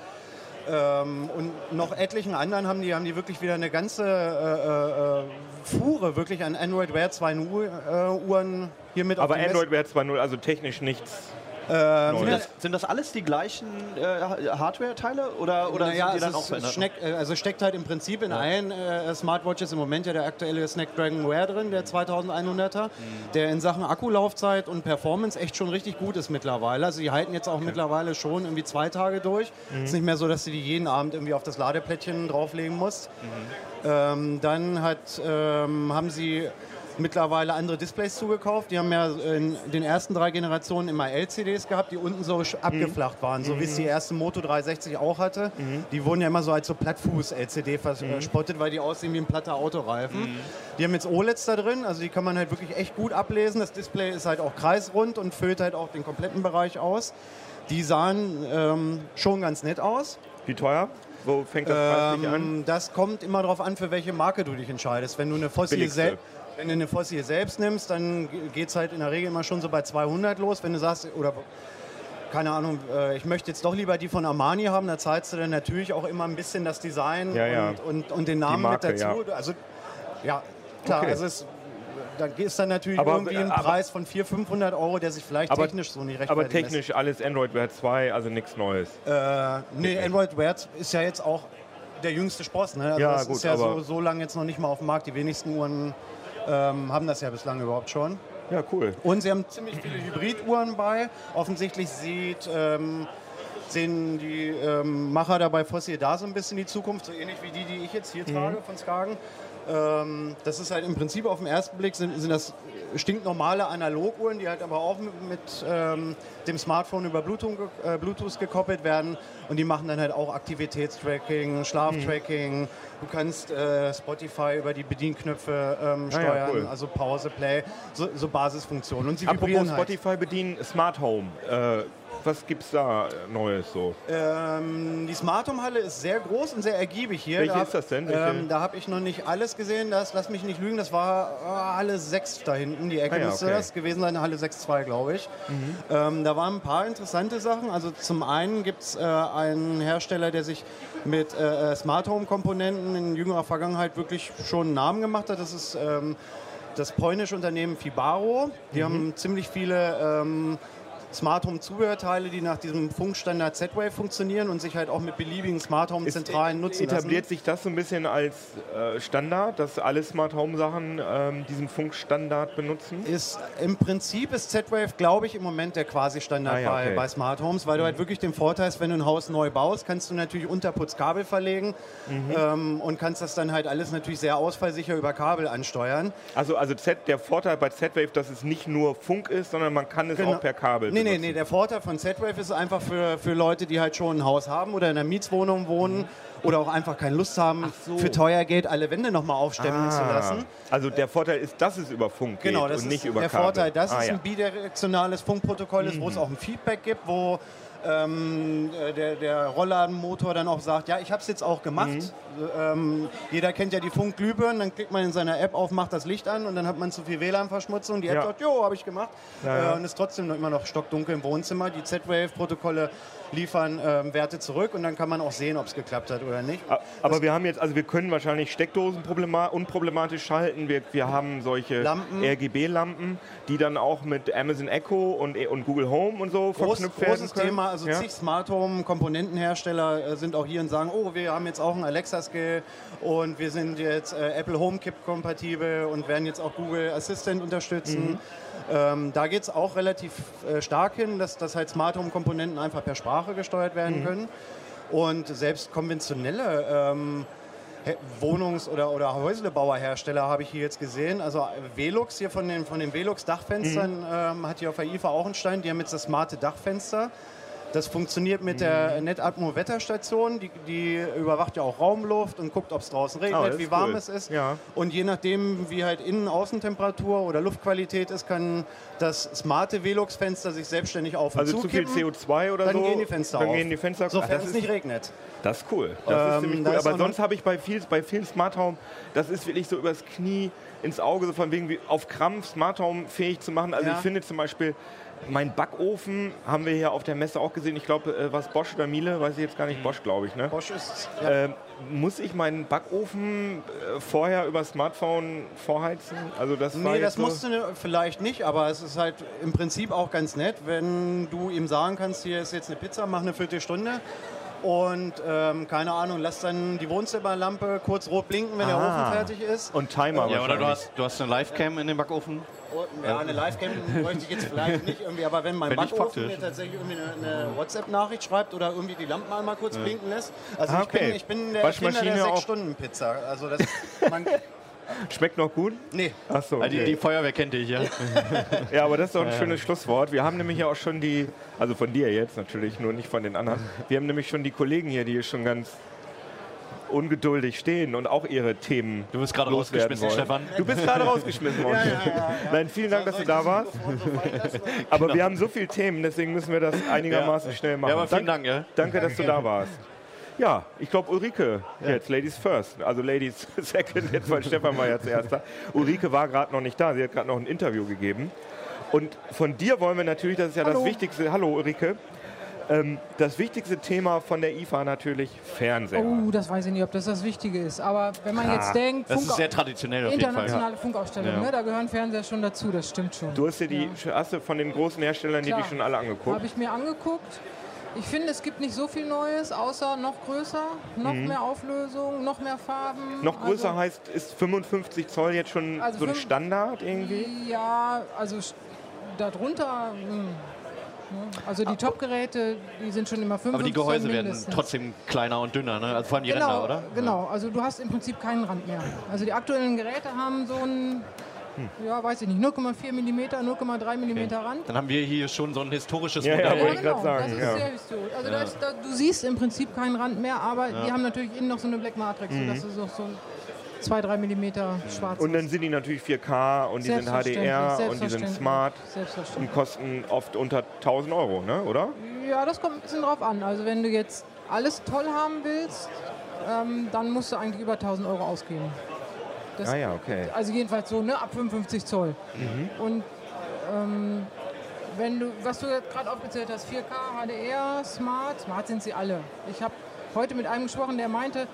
ähm, und noch etlichen anderen haben die, haben die wirklich wieder eine ganze äh, äh, Fuhre wirklich an Android Wear 2 Uhr, äh, Uhren hier mit aber auf Android Wear 2.0, also technisch nichts. Ähm, Sind das, sind das alles die gleichen äh, Hardware-Teile oder, oder naja, sind die es dann auch verändert? es steckt, äh, also steckt halt im Prinzip in allen äh, Smartwatches im Moment ja der aktuelle Snapdragon Wear drin, der 2100er, Mhm. der in Sachen Akkulaufzeit und Performance echt schon richtig gut ist mittlerweile. Also die halten jetzt auch mittlerweile schon irgendwie zwei Tage durch. Mhm. Ist nicht mehr so, dass du die jeden Abend irgendwie auf das Ladeplättchen drauflegen musst. Mhm. Ähm, dann hat, ähm, haben sie mittlerweile andere Displays zugekauft. Die haben ja in den ersten drei Generationen immer LCDs gehabt, die unten so sch- abgeflacht waren, so wie es die erste Moto 360 auch hatte. Die wurden ja immer so als so Plattfuß-LCD verspottet, weil die aussehen wie ein platter Autoreifen. Die haben jetzt OLEDs da drin, also die kann man halt wirklich echt gut ablesen. Das Display ist halt auch kreisrund und füllt halt auch den kompletten Bereich aus. Die sahen ähm, schon ganz nett aus. Wie teuer? Wo fängt das preislich an? Ähm, das kommt immer darauf an, für welche Marke du dich entscheidest. Wenn du eine Fossil, Billigste. sel wenn du eine Fossil selbst nimmst, dann geht es halt in der Regel immer schon so bei 200 los. Wenn du sagst, oder keine Ahnung, äh, ich möchte jetzt doch lieber die von Armani haben, da zahlst du dann natürlich auch immer ein bisschen das Design Ja, ja. Und, und, und den Namen Marke, mit dazu. Also, ja, klar, Okay. also es, da ist dann natürlich Aber- irgendwie ein aber- Preis von 400, 500 Euro, der sich vielleicht Aber- technisch so nicht Aber rechtfertigen lässt. technisch alles Android Wear 2, also nichts Neues. Äh, nee, Android Wear ist ja jetzt auch der jüngste Spross. Ne? Also Ja, das gut, ist ja so, so lange jetzt noch nicht mal auf dem Markt. Die wenigsten Uhren ähm, haben das ja bislang überhaupt schon. Ja, cool. Und sie haben ziemlich viele Hybriduhren bei. Offensichtlich sieht, ähm, sehen die ähm, Macher dabei Fossil da so ein bisschen die Zukunft, so ähnlich wie die, die ich jetzt hier trage von Skagen. Ähm, das ist halt im Prinzip auf den ersten Blick sind, sind das stinknormale Analoguhren, die halt aber auch mit, mit ähm, dem Smartphone über Bluetooth, äh, Bluetooth, gekoppelt werden und die machen dann halt auch Aktivitätstracking, Schlaftracking. Mhm. Du kannst äh, Spotify über die Bedienknöpfe ähm, steuern, ah, ja, cool. also Pause, Play, so, so Basisfunktionen. Und sie Apropos Spotify halt. bedienen, Smart Home. Äh, was gibt es da Neues so? Ähm, die Smart Home Halle ist sehr groß und sehr ergiebig hier. Welche da, ist das denn? Ähm, da habe ich noch nicht alles gesehen. Das, lass mich nicht lügen, das war äh, Halle 6 da hinten. Die Ecke ah, ja, müsste okay. das gewesen sein, Halle 6.2, glaube ich. Mhm. Ähm, da waren ein paar interessante Sachen. Also zum einen gibt es äh, einen Hersteller, der sich mit äh, äh, Smart Home Komponenten in jüngerer Vergangenheit wirklich schon einen Namen gemacht hat. Das ist ähm, das polnische Unternehmen Fibaro. Die mhm. haben ziemlich viele ähm, Smart Home Zubehörteile, die nach diesem Funkstandard Z-Wave funktionieren und sich halt auch mit beliebigen Smart Home Zentralen nutzen Etabliert lassen. sich das so ein bisschen als äh, Standard, dass alle Smart Home Sachen ähm, diesen Funkstandard benutzen? Ist, Im Prinzip ist Z-Wave, glaube ich, im Moment der Quasi-Standard ah, ja, okay. bei, bei, Smart Homes, weil mhm. du halt wirklich den Vorteil hast, wenn du ein Haus neu baust, kannst du natürlich Unterputzkabel verlegen mhm. ähm, und kannst das dann halt alles natürlich sehr ausfallsicher über Kabel ansteuern. Also, also Z, der Vorteil bei Z-Wave, dass es nicht nur Funk ist, sondern man kann es genau. auch per Kabel nee, nee, nee. Der Vorteil von Z-Wave ist einfach für, für Leute, die halt schon ein Haus haben oder in einer Mietswohnung wohnen. Mhm oder auch einfach keine Lust haben, so. für teuer Geld alle Wände nochmal aufstemmen ah. zu lassen. Also der Vorteil ist, dass es über Funk geht genau, das und nicht über der Kabel. Vorteil, dass ah, es ein bidirektionales Funkprotokoll ist, mhm. wo es auch ein Feedback gibt, wo ähm, äh, der, der Rollladenmotor dann auch sagt, ja, ich habe es jetzt auch gemacht. Mhm. Ähm, jeder kennt ja die Funkglühbirnen, dann klickt man in seiner App auf, macht das Licht an und dann hat man zu viel WLAN-Verschmutzung. Die App ja. sagt, jo, habe ich gemacht. Ja, äh, und ist trotzdem noch immer noch stockdunkel im Wohnzimmer. Die Z-Wave-Protokolle liefern ähm, Werte zurück und dann kann man auch sehen, ob es geklappt hat oder nicht. Aber das wir haben jetzt, also wir können wahrscheinlich Steckdosen unproblematisch schalten. Wir, wir haben solche RGB-Lampen, die dann auch mit Amazon Echo und, und Google Home und so Groß, verknüpft werden Großes können. Thema, also ja? zig Smart Home Komponentenhersteller äh, sind auch hier und sagen, oh, wir haben jetzt auch ein Alexa Skill und wir sind jetzt äh, Apple HomeKit kompatibel und werden jetzt auch Google Assistant unterstützen. Mhm. Ähm, da geht es auch relativ äh, stark hin, dass, dass halt Smart Home Komponenten einfach per Sprache gesteuert werden mhm. können. Und selbst konventionelle ähm, Wohnungs- oder, oder Häuslebauerhersteller habe ich hier jetzt gesehen. Also Velux hier von den, von den Velux Dachfenstern mhm. ähm, hat hier auf der IFA auch einen Stein. Die haben jetzt das smarte Dachfenster. Das funktioniert mit der mhm. NetAtmo Wetterstation. Die, die, überwacht ja auch Raumluft und guckt, ob es draußen regnet, oh, wie warm cool. es ist. Ja. Und je nachdem, wie halt Innen-Außentemperatur oder Luftqualität ist, kann das smarte Velux-Fenster sich selbstständig auf und Also zu viel CO2 oder dann so? Dann gehen die Fenster dann auf. Gehen die Fenster Sofern es nicht regnet. Das ist cool. Das ähm, ist ziemlich cool. Aber sonst habe ich bei, viel, bei vielen Smart Home, das ist wirklich so übers Knie ins Auge, so von wegen wie auf Krampf Smart Home fähig zu machen. Also ja. ich finde zum Beispiel mein Backofen haben wir hier auf der Messe auch gesehen. Ich glaube, äh, was Bosch oder Miele, weiß ich jetzt gar nicht. Bosch, glaube ich. Ne? Bosch ist. Ja. Äh, muss ich meinen Backofen äh, vorher über Smartphone vorheizen? Also das nee, das so musst du vielleicht nicht, aber es ist halt im Prinzip auch ganz nett, wenn du ihm sagen kannst, hier ist jetzt eine Pizza, mach eine Viertelstunde und ähm, keine Ahnung, lass dann die Wohnzimmerlampe kurz rot blinken, wenn ah. der Ofen fertig ist. Und Timer Ja, oder du hast, du hast eine Livecam in dem Backofen. Ja, eine Livecam bräuchte ich jetzt vielleicht nicht irgendwie, aber wenn mein wenn Backofen mir tatsächlich irgendwie eine, eine WhatsApp-Nachricht schreibt oder irgendwie die Lampen einmal kurz ja. blinken lässt. Also ah, okay. ich, bin, ich bin der Erfinder der 6-Stunden-Pizza. Also das, man, *laughs* Schmeckt noch gut? Nee. Achso. Okay. Die, die, Feuerwehr kennt dich, ja. *laughs* ja, aber das ist doch ein ja. schönes Schlusswort. Wir haben nämlich ja auch schon die, also von dir jetzt natürlich, nur nicht von den anderen. Wir haben nämlich schon die Kollegen hier, die hier schon ganz ungeduldig stehen und auch ihre Themen. Du bist gerade rausgeschmissen, wollen. Stefan. Du bist gerade rausgeschmissen worden. *laughs* Ja, ja, ja, Nein, vielen Dank, dass du da warst. *laughs* Aber wir haben so viele Themen, deswegen müssen wir das einigermaßen schnell machen. Ja, aber vielen Dank, ja. Danke, dass du da warst. Ja, ich glaube Ulrike ja. jetzt, Ladies first. Also Ladies *laughs* second, jetzt weil Stefan war jetzt erster. Ulrike war gerade noch nicht da, sie hat gerade noch ein Interview gegeben. Und von dir wollen wir natürlich, das ist ja hallo. das Wichtigste, hallo Ulrike, ähm, das wichtigste Thema von der IFA natürlich Fernseher. Oh, das weiß ich nicht, ob das das Wichtige ist. Aber wenn man ah, jetzt denkt, das Funk ist sehr traditionell auf internationale ja. Funkausstellung, ja. ne, da gehören Fernseher schon dazu, das stimmt schon. Du hast dir die, ja. hast du von den großen Herstellern Klar. die, die schon alle angeguckt? Habe ich mir angeguckt. Ich finde, es gibt nicht so viel Neues, außer noch größer, noch mhm. mehr Auflösung, noch mehr Farben. Noch größer also, heißt, ist 55 Zoll jetzt schon also so ein Standard irgendwie? Ja, also darunter. Mh. Hm. Also die Top-Geräte, die sind schon immer 5 Aber die Gehäuse werden trotzdem kleiner und dünner, ne? Also vor allem die genau, Ränder, oder? Genau, also du hast im Prinzip keinen Rand mehr. Also die aktuellen Geräte haben so ein, ja weiß ich nicht, 0,4 mm, 0,3 mm Rand. Dann haben wir hier schon so ein historisches Ja, ja, Modell. wollte ich grad sagen, das ist ja. sehr historisch. Also da ist, da, du siehst im Prinzip keinen Rand mehr, aber die haben natürlich innen noch so eine Black Matrix, sodass du so, so 2, 3 mm schwarz Und dann sind die natürlich 4K und die sind HDR und die sind smart und kosten oft unter 1000 Euro, ne? oder? Ja, das kommt ein bisschen drauf an. Also wenn du jetzt alles toll haben willst, ähm, dann musst du eigentlich über 1000 Euro ausgeben. Das, Ah ja, okay. Also jedenfalls so, ne, ab 55 Zoll. Mhm. Und ähm, wenn du, was du gerade aufgezählt hast, 4K, HDR, Smart, Smart sind sie alle. Ich habe heute mit einem gesprochen, der meinte,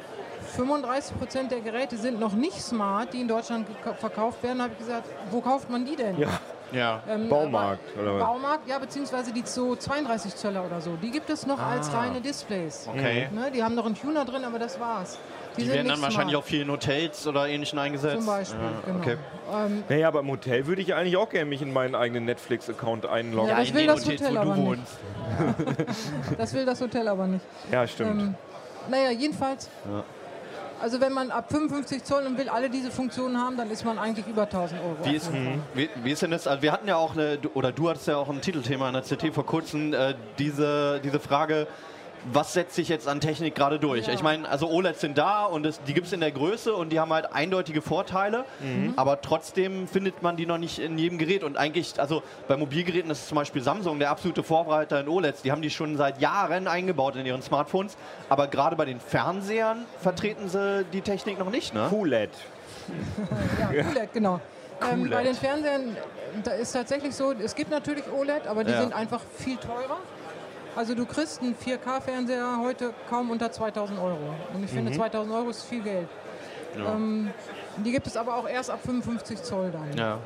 35 Prozent der Geräte sind noch nicht smart, die in Deutschland verkauft werden. Da habe ich gesagt, wo kauft man die denn? Ja, Ja. Ähm, Baumarkt, oder was? Baumarkt, ja, beziehungsweise die so 32 Zöller oder so. Die gibt es noch als Ah. reine Displays. Okay. Ne, die haben noch einen Tuner drin, aber das war's. Die sind werden dann wahrscheinlich auch smart, viel in Hotels oder ähnlichen eingesetzt. Zum Beispiel, Ja, genau. okay. Ähm, Naja, aber im Hotel würde ich eigentlich auch gerne mich in meinen eigenen Netflix-Account einloggen. Ja, Ja, das in will den das Hotels, Hotel aber du nicht. *laughs* das will das Hotel aber nicht. stimmt. Ähm, naja, jedenfalls. Also wenn man ab 55 Zoll und will alle diese Funktionen haben, dann ist man eigentlich über 1000 Euro. Wie ist, wie, wie ist denn das? Also wir hatten ja auch, eine, oder du hattest ja auch ein Titelthema in der CT vor kurzem, äh, diese, diese Frage, was setzt sich jetzt an Technik gerade durch? Ja. Ich meine, also OLEDs sind da und es, die gibt es in der Größe und die haben halt eindeutige Vorteile, Mhm. aber trotzdem findet man die noch nicht in jedem Gerät. Und eigentlich, also bei Mobilgeräten ist zum Beispiel Samsung der absolute Vorreiter in OLEDs. Die haben die schon seit Jahren eingebaut in ihren Smartphones, aber gerade bei den Fernsehern vertreten sie die Technik noch nicht, ne? QLED. Ja, QLED, genau. Ähm, QLED. bei den Fernsehern, da ist tatsächlich so, es gibt natürlich OLED, aber die Ja. sind einfach viel teurer. Also du kriegst einen 4K-Fernseher heute kaum unter 2000 Euro. Und ich finde, 2000 Euro ist viel Geld. Ähm, die gibt es aber auch erst ab 55 Zoll dann. Ja.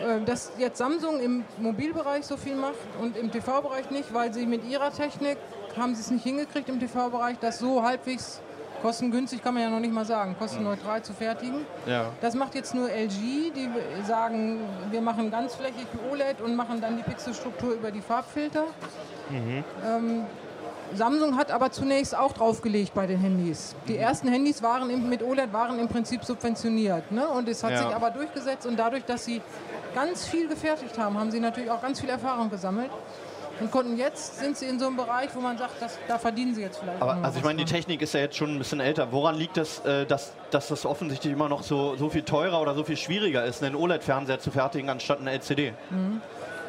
Äh, Dass jetzt Samsung im Mobilbereich so viel macht und im TV-Bereich nicht, weil sie mit ihrer Technik haben sie es nicht hingekriegt im TV-Bereich, das so halbwegs kostengünstig, kann man ja noch nicht mal sagen, kostenneutral zu fertigen. Ja. Das macht jetzt nur LG, die sagen, wir machen ganzflächig OLED und machen dann die Pixelstruktur über die Farbfilter. Ähm, Samsung hat aber zunächst auch draufgelegt bei den Handys. Die ersten Handys waren im, mit OLED waren im Prinzip subventioniert. Ne? Und es hat Ja. sich aber durchgesetzt und dadurch, dass sie ganz viel gefertigt haben, haben sie natürlich auch ganz viel Erfahrung gesammelt. Und konnten jetzt sind sie in so einem Bereich, wo man sagt, dass, da verdienen sie jetzt vielleicht. Aber also ich meine, die dran. Technik ist ja jetzt schon ein bisschen älter. Woran liegt es, äh, dass, dass das offensichtlich immer noch so, so viel teurer oder so viel schwieriger ist, einen OLED-Fernseher zu fertigen, anstatt einen LCD?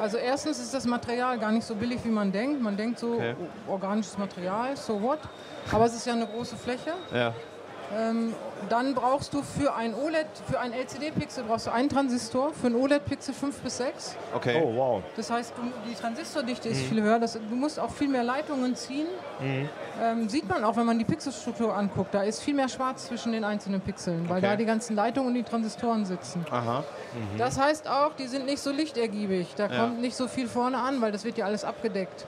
Also erstens ist das Material gar nicht so billig, wie man denkt. Man denkt so, Okay. o- organisches Material, so what. Aber es ist ja eine große Fläche. Ja. Ähm, dann brauchst du für ein OLED, für ein LCD-Pixel brauchst du einen Transistor, für ein OLED-Pixel 5 bis 6. Okay. Oh, wow. Das heißt, du, die Transistordichte Mhm. ist viel höher. Das, du musst auch viel mehr Leitungen ziehen. Mhm. Ähm, sieht man auch, wenn man die Pixelstruktur anguckt. Da ist viel mehr schwarz zwischen den einzelnen Pixeln, weil Okay. da die ganzen Leitungen und die Transistoren sitzen. Aha. Das heißt auch, die sind nicht so lichtergiebig. Da Ja. kommt nicht so viel vorne an, weil das wird ja alles abgedeckt.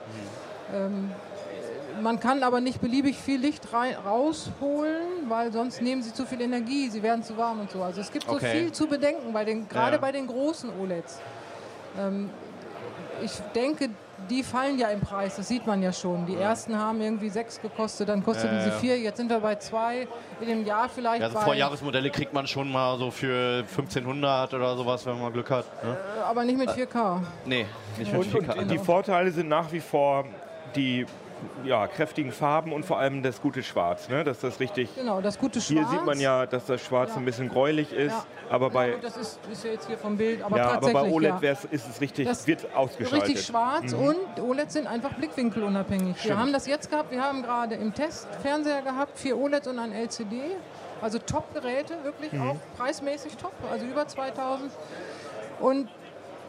Mhm. Ähm, man kann aber nicht beliebig viel Licht rein, rausholen, weil sonst nehmen sie zu viel Energie, sie werden zu warm und so. Also es gibt so Okay. viel zu bedenken, bei den, gerade Ja. bei den großen OLEDs. Ähm, ich denke, die fallen ja im Preis, das sieht man ja schon. Die ersten haben irgendwie sechs gekostet, dann kosteten Ja, sie ja. vier, jetzt sind wir bei zwei. In dem Jahr vielleicht Ja, also bei, Vorjahresmodelle kriegt man schon mal so für 1500 oder sowas, wenn man Glück hat. Ne? äh, aber nicht mit 4K. Nee, nicht mit Und, 4K. und die Vorteile sind nach wie vor die ja, kräftigen Farben und vor allem das gute Schwarz. Ne? Dass das richtig. Genau, das gute Schwarz. Hier sieht man ja, dass das Schwarz Ja. ein bisschen gräulich ist, Ja. aber bei, das ist, ist ja jetzt hier vom Bild, aber ja, aber bei OLED ist es richtig, Das wird ausgeschaltet. Richtig schwarz und OLEDs sind einfach blickwinkelunabhängig. Wir Stimmt. haben das jetzt gehabt, wir haben gerade im Test Fernseher gehabt, vier OLEDs und ein LCD. Also Top-Geräte, wirklich Mhm. auch preismäßig top, also über 2000. Und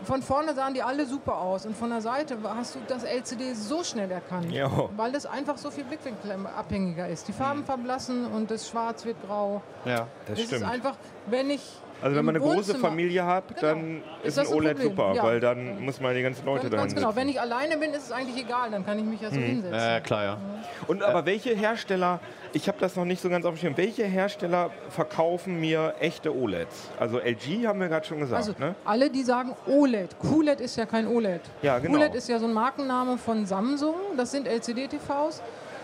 von vorne sahen die alle super aus und von der Seite hast du das LCD so schnell erkannt, Ja. weil das einfach so viel blickwinkelabhängiger ist. Die Farben verblassen und das Schwarz wird grau. Ja. Das Das ist stimmt. einfach, wenn ich Also wenn man eine große Familie hat, Genau. dann Ist ist, ein ein OLED Problem? super, Ja. weil dann muss man die ganzen Leute dahin ganz genau. sitzen. Wenn ich alleine bin, ist es eigentlich egal, dann kann ich mich ja Mhm. so hinsetzen. Äh, klar, ja. Und aber welche Hersteller, ich habe das noch nicht so ganz auf dem Schirm, welche Hersteller verkaufen mir echte OLEDs? Also LG haben wir gerade schon gesagt, Also ne? alle, die sagen OLED. QLED ist ja kein OLED. Ja, genau. QLED ist ja so ein Markenname von Samsung. Das sind LCD-TVs.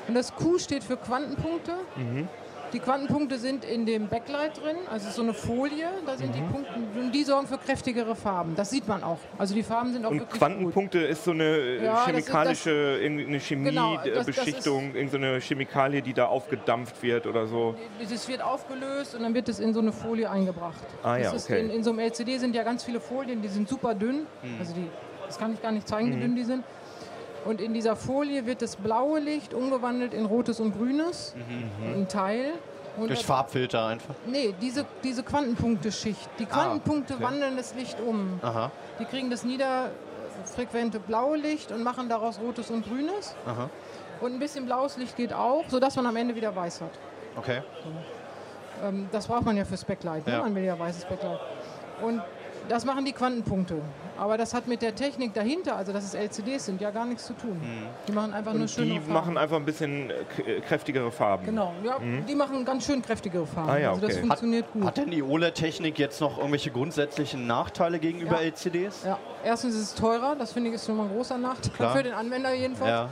Und das Q steht für Quantenpunkte. Mhm. Die Quantenpunkte sind in dem Backlight drin, also so eine Folie, da sind Mhm. die Punkte und die sorgen für kräftigere Farben. Das sieht man auch. Also die Farben sind auch Und wirklich gut. Quantenpunkte ist so eine äh, Ja, chemikalische, irgendeine Genau, das- das ist- Chemiebeschichtung, irgendeine Chemikalie, die da aufgedampft wird oder so. Das wird aufgelöst und dann wird es in so eine Folie eingebracht. Ah ja, okay. in, in so einem LCD sind ja ganz viele Folien, die sind super dünn. Mhm. Also die, das kann ich gar nicht zeigen, wie dünn die sind. Und in dieser Folie wird das blaue Licht umgewandelt in rotes und grünes, Mhm, ein Teil. Und Durch Farbfilter einfach. Nee, diese, diese Quantenpunkteschicht. Die Quantenpunkte Ah, okay. wandeln das Licht um. Aha, Die kriegen das niederfrequente blaue Licht und machen daraus rotes und grünes. aha. Und ein bisschen blaues Licht geht auch, sodass man am Ende wieder weiß hat. Okay. Ähm, das braucht man ja fürs Backlight. Ne? Ja. Man will ja weißes Backlight. Und das machen die Quantenpunkte. Aber das hat mit der Technik dahinter, also dass es LCDs sind, ja gar nichts zu tun. Die machen einfach nur Und schöne die Farben. machen einfach ein bisschen äh, kräftigere Farben. Genau, ja, die machen ganz schön kräftigere Farben. Ah ja, Also das okay. funktioniert gut. Hat denn die OLED-Technik jetzt noch irgendwelche grundsätzlichen Nachteile gegenüber Ja. LCDs? ja. Erstens ist es teurer, das finde ich ist schon mal ein großer Nachteil Klar. für den Anwender jedenfalls. Ja.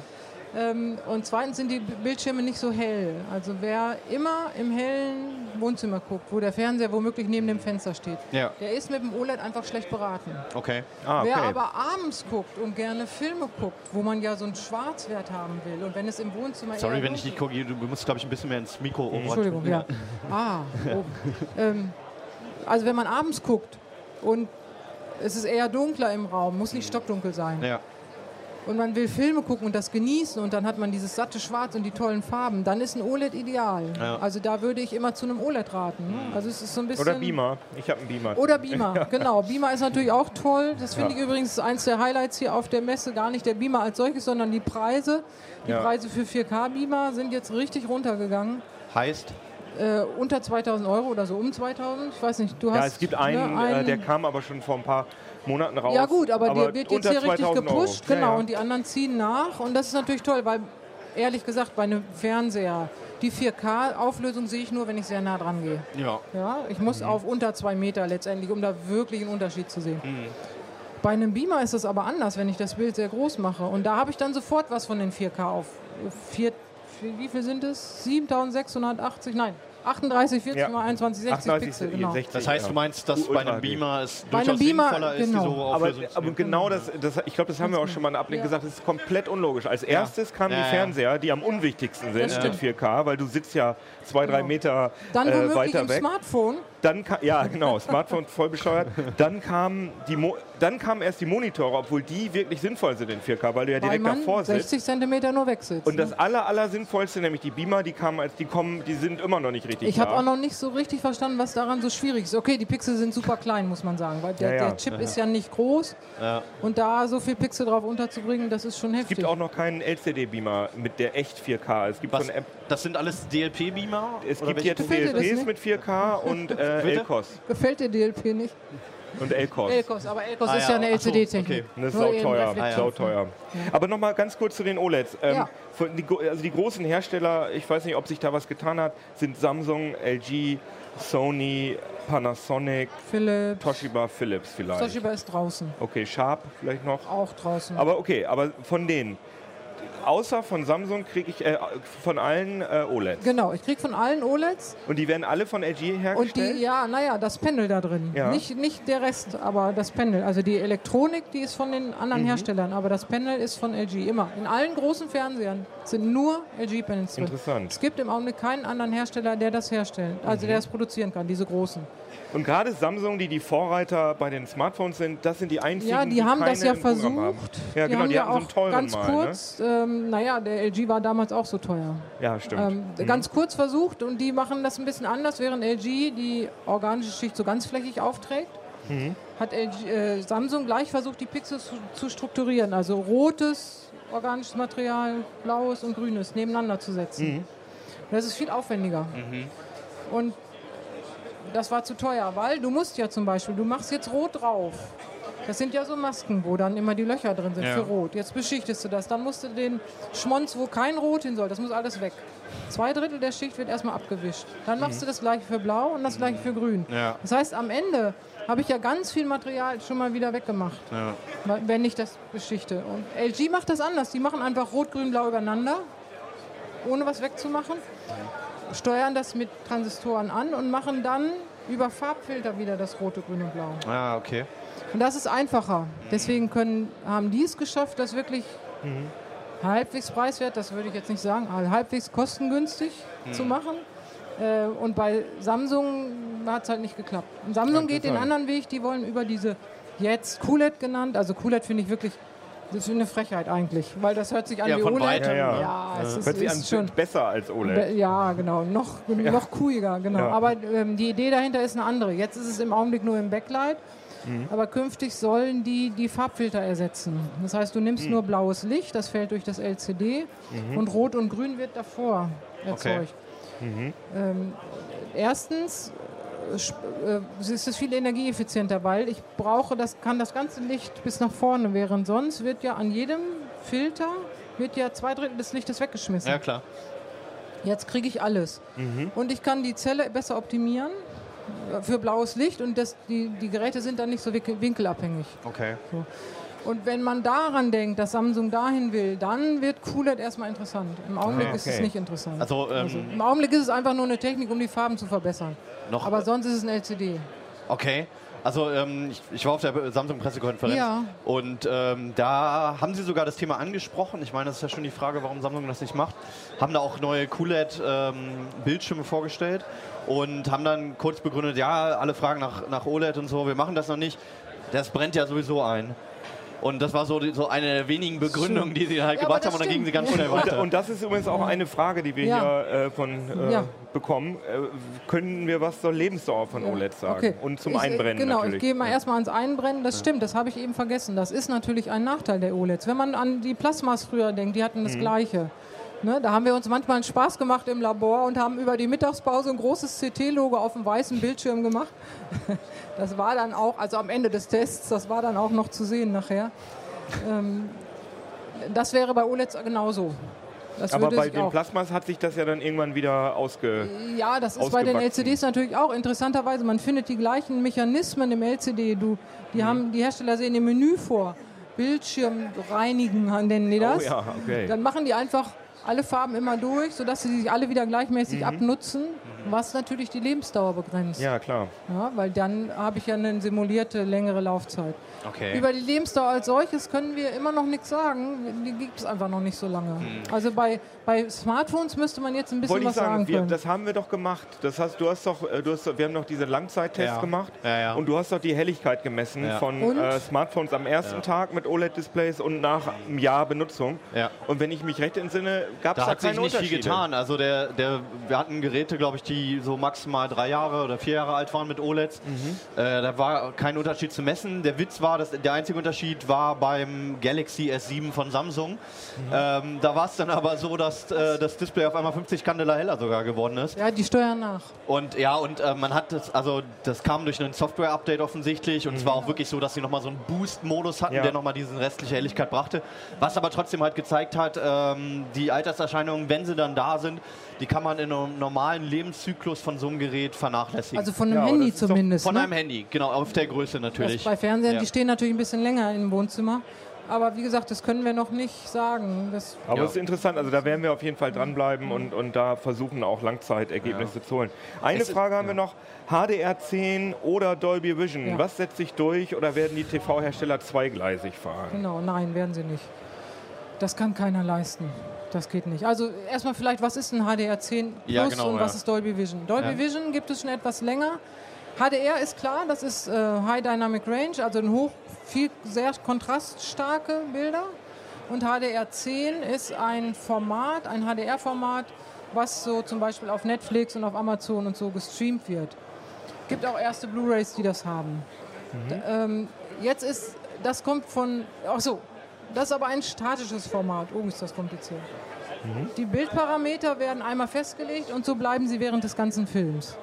Ähm, und zweitens sind die Bildschirme nicht so hell. Also wer immer im hellen Wohnzimmer guckt, wo der Fernseher womöglich neben dem Fenster steht, Ja. der ist mit dem OLED einfach schlecht beraten. Okay. Ah, okay. Wer aber abends guckt und gerne Filme guckt, wo man ja so einen Schwarzwert haben will und wenn es im Wohnzimmer Sorry, wenn ich nicht gucke. Du musst, glaube ich, ein bisschen mehr ins Mikro oben. Entschuldigung, ja. Ah, oh. ähm, also wenn man abends guckt und es ist eher dunkler im Raum, muss nicht stockdunkel sein. Ja. Und man will Filme gucken und das genießen und dann hat man dieses satte Schwarz und die tollen Farben, dann ist ein OLED ideal. Ja. Also da würde ich immer zu einem OLED raten. Ne? Also es ist so ein bisschen Oder Beamer. Ich habe einen Beamer. Oder *laughs* Beamer, genau. Beamer ist natürlich auch toll. Das finde Ja. ich übrigens eins der Highlights hier auf der Messe. Gar nicht der Beamer als solches, sondern die Preise. Die Ja. Preise für 4K-Beamer sind jetzt richtig runtergegangen. Heißt? Äh, unter 2000 Euro oder so um 2000. Ich weiß nicht, du hast. ja, es gibt einen, ne, äh, der kam aber schon vor ein paar Monaten raus. Ja, gut, aber, der wird jetzt hier richtig 2000 Euro. gepusht. Ja, Genau, ja. und die anderen ziehen nach. Und das ist natürlich toll, weil ehrlich gesagt, bei einem Fernseher, die 4K-Auflösung sehe ich nur, wenn ich sehr nah dran gehe. Ja. Ja, ich muss Mhm. auf unter zwei Meter letztendlich, um da wirklich einen Unterschied zu sehen. Bei einem Beamer ist das aber anders, wenn ich das Bild sehr groß mache. Und da habe ich dann sofort was von den 4K auf. Vier, vier, wie viel sind es? 7680? Nein, 38, 40 Ja. mal 21, 60 38, Pixel. Genau. 60, Das heißt, ja. du meinst, dass bei einem. Beamer es Bei einem durchaus Beamer, sinnvoller ist, genau. die so Aber, aber genau das, das ich glaube, das haben wir auch schon mal in Ablink Ja. gesagt, das ist komplett unlogisch. Als erstes kamen Ja, die ja. Fernseher, die am unwichtigsten sind mit stimmt. 4K, weil du sitzt ja zwei, drei Genau. Meter Dann äh, womöglich weiter im weg. Smartphone. Dann ka- ja, genau, Smartphone *laughs* voll bescheuert. Dann kamen die Mo dann kamen erst die Monitore, obwohl die wirklich sinnvoll sind in 4K, weil du ja Weil direkt man davor sitzt. 60 Zentimeter nur wegsitzt. Und ne? das aller, aller sinnvollste, nämlich die Beamer, die kamen als die kommen, die sind immer noch nicht richtig Ich habe auch noch nicht so richtig verstanden, was daran so schwierig ist. Okay, die Pixel sind super klein, muss man sagen, weil der, Ja, ja. der Chip ist ja nicht groß. Ja. Und da so viel Pixel drauf unterzubringen, das ist schon es heftig. gibt auch noch keinen LCD-Beamer mit der echt 4K. Es gibt Was, App, das sind alles DLP-Beamer? es gibt jetzt DLPs mit 4K und äh, *laughs* Bitte? LCOS. Gefällt dir DLP nicht? Und LCOS. Elkos, aber Elkos Ah, ist ja, ja eine LCD-Technik. okay. Das ist sauteuer. Reflexion. sauteuer. Aber nochmal ganz kurz zu den OLEDs. Ähm, Ja. von die, also die großen Hersteller, ich weiß nicht, ob sich da was getan hat, sind Samsung, LG, Sony, Panasonic, Philips. Toshiba, Philips vielleicht. Toshiba ist draußen. Okay, Sharp vielleicht noch. Auch draußen. Aber okay, aber von denen, außer von Samsung kriege ich äh, von allen äh, OLEDs. Genau, ich krieg von allen OLEDs Und die werden alle von LG und hergestellt? die, ja, naja, das Panel da drin. Ja. Nicht, nicht der Rest, aber das Panel. Also die Elektronik, die ist von den anderen Mhm. Herstellern, aber das Panel ist von LG. Immer. In allen großen Fernsehern sind nur LG-Panels drin. Interessant. Es gibt im Augenblick keinen anderen Hersteller, der das herstellt, also Mhm. der das produzieren kann, diese großen. Und gerade Samsung, die die Vorreiter bei den Smartphones sind, das sind die einzigen, Ja, die haben das ja haben. versucht. Ja, genau, die, ja hatten so einen auch teuren ganz mal. Ne? kurz, ähm, naja, der LG war damals auch so teuer. Ja, stimmt. Ähm, Ganz kurz versucht und die machen das ein bisschen anders, während LG die organische Schicht so ganzflächig aufträgt. Mhm. Hat LG, äh, Samsung gleich versucht, die Pixel zu, zu strukturieren. Also rotes organisches Material, blaues und grünes nebeneinander zu setzen. Mhm. Das ist viel aufwendiger. Und das war zu teuer, weil du musst ja zum Beispiel, du machst jetzt rot drauf. Das sind ja so Masken, wo dann immer die Löcher drin sind Ja. für rot. Jetzt beschichtest du das. Dann musst du den Schmonz, wo kein Rot hin soll, das muss alles weg. Zwei Drittel der Schicht wird erstmal abgewischt. Dann machst du das gleiche für blau und das gleiche für grün. Ja. Das heißt, am Ende habe ich ja ganz viel Material schon mal wieder weggemacht, Ja. wenn ich das beschichte. Und LG macht das anders. Die machen einfach rot, grün, blau übereinander, ohne was wegzumachen. Steuern das mit Transistoren an und machen dann über Farbfilter wieder das rote, grün und blau. Ah, okay. Und das ist einfacher. Deswegen können, haben die es geschafft, das wirklich halbwegs preiswert, das würde ich jetzt nicht sagen, aber halbwegs kostengünstig zu machen. Äh, und bei Samsung hat es halt nicht geklappt. Und Samsung geht den anderen Weg, die wollen über diese jetzt QLED genannt, also QLED finde ich wirklich, das ist eine Frechheit eigentlich, weil das hört sich an Ja, wie von OLED. weitem. Ja, ja. ja es ist, Hört sich an ist schon besser als OLED. Ja, genau. Noch, noch kuhiger, genau. Ja. Aber ähm, die Idee dahinter ist eine andere. Jetzt ist es im Augenblick nur im Backlight. Mhm. Aber künftig sollen die die Farbfilter ersetzen. Das heißt, du Mhm. nimmst nur blaues Licht, das fällt durch das LCD und Rot und Grün wird davor erzeugt. Mhm. Ähm, erstens es ist viel energieeffizienter, weil ich brauche, das kann das ganze Licht bis nach vorne, während sonst wird ja an jedem Filter wird ja zwei Drittel des Lichtes weggeschmissen. Ja, klar. Jetzt kriege ich alles. Mhm. Und ich kann die Zelle besser optimieren äh, für blaues Licht und das, die, die Geräte sind dann nicht so winkel- winkelabhängig. Okay. Und wenn man daran denkt, dass Samsung dahin will, dann wird QLED erstmal interessant. Im Augenblick Ah, ist es okay. nicht interessant. Also, ähm, Also, Im Augenblick ist es einfach nur eine Technik, um die Farben zu verbessern. noch. Aber sonst ist es ein LCD. Okay. Also ähm, ich, ich war auf der Samsung-Pressekonferenz Ja. und ähm, da haben sie sogar das Thema angesprochen. Ich meine, das ist ja schon die Frage, warum Samsung das nicht macht. Haben da auch neue QLED-Bildschirme vorgestellt und haben dann kurz begründet, ja, alle fragen nach, nach OLED und so, wir machen das noch nicht. Das brennt ja sowieso ein. Und das war so, so eine der wenigen Begründungen, die sie halt Ja, gebracht haben und dann das gingen sie ganz schnell Und, weiter. und das ist übrigens auch eine Frage, die wir Ja. hier äh, von äh, Ja. bekommen. Äh, können wir was zur Lebensdauer von OLED sagen? Okay. Und zum ich, Einbrennen Genau, natürlich. ich gehe mal erstmal ans Einbrennen. Das stimmt, das habe ich eben vergessen. Das ist natürlich ein Nachteil der OLEDs. Wenn man an die Plasmas früher denkt, die hatten Mhm. das Gleiche. Ne, da haben wir uns manchmal einen Spaß gemacht im Labor und haben über die Mittagspause ein großes CT-Logo auf dem weißen Bildschirm gemacht. *laughs* Das war dann auch, also am Ende des Tests, das war dann auch noch zu sehen nachher. Ähm, das wäre bei OLEDs genauso. Das Aber bei den Plasmas hat sich das ja dann irgendwann wieder ausge... ja, das ist bei den. LCDs natürlich auch interessanterweise. Man findet die gleichen Mechanismen im LCD. Du, die, Mhm. haben, die Hersteller sehen im Menü vor. Bildschirm reinigen nennen die das. Oh ja, okay. Dann machen die einfach alle Farben immer durch, sodass sie sich alle wieder gleichmäßig abnutzen, was natürlich die Lebensdauer begrenzt. Ja, klar. Ja, weil dann habe ich ja eine simulierte längere Laufzeit. Okay. Über die Lebensdauer als solches können wir immer noch nichts sagen. Die gibt es einfach noch nicht so lange. Mhm. Also bei, bei Smartphones müsste man jetzt ein bisschen Wollte ich was sagen sagen, wir, können. das haben wir doch gemacht. Das heißt, du hast doch, äh, du hast, wir haben doch diese Langzeittests Ja. gemacht Ja, ja. und du hast doch die Helligkeit gemessen Ja. von äh, Smartphones am ersten Tag mit OLED-Displays und nach einem Jahr Benutzung. Ja. Und wenn ich mich recht entsinne, gab es Da da, hat sich keine nicht viel getan. Also der, der, wir hatten Geräte, glaube ich, die so maximal drei Jahre oder vier Jahre alt waren mit OLEDs. Mhm. Äh, da war kein Unterschied zu messen. Der Witz war, dass der einzige Unterschied war beim Galaxy S7 von Samsung. Mhm. Ähm, da war es dann aber so, dass äh, das Display auf einmal 50 Candela heller sogar geworden ist. Ja, die steuern nach. Und ja, und äh, man hat das, also das kam durch ein Software-Update offensichtlich und es war auch wirklich so, dass sie nochmal so einen Boost-Modus hatten, Ja. der nochmal diese restliche Helligkeit brachte. Was aber trotzdem halt gezeigt hat, ähm, die Alterserscheinungen, wenn sie dann da sind, die kann man in einem normalen Lebenszyklus von so einem Gerät vernachlässigen. Also von einem Ja, Handy das ist zumindest. von ne? einem Handy, genau, auf der Größe Das natürlich. bei Fernsehern, Ja. die stehen natürlich ein bisschen länger im Wohnzimmer. Aber wie gesagt, das können wir noch nicht sagen. Das, Aber Ja. es ist interessant, also da werden wir auf jeden Fall dranbleiben und, und da versuchen auch Langzeitergebnisse zu holen. Eine Es ist- Frage haben wir noch, HDR10 oder Dolby Vision, Ja. was setzt sich durch oder werden die TV-Hersteller zweigleisig fahren? genau, nein, werden sie nicht. Das kann keiner leisten. Das geht nicht. Also erstmal vielleicht, was ist ein HDR10 Plus Ja, genau, und was ja. ist Dolby Vision? Dolby Ja. Vision gibt es schon etwas länger. HDR ist klar, das ist äh, High Dynamic Range, also ein hoch, viel, sehr kontraststarke Bilder. Und HDR10 ist ein Format, ein HDR-Format, was so zum Beispiel auf Netflix und auf Amazon und so gestreamt wird. Gibt auch erste Blu-rays, die das haben. D- Ähm, jetzt ist, das kommt von, ach so, das ist aber ein statisches Format. Oh, ist das kompliziert. Die Bildparameter werden einmal festgelegt und so bleiben sie während des ganzen Films.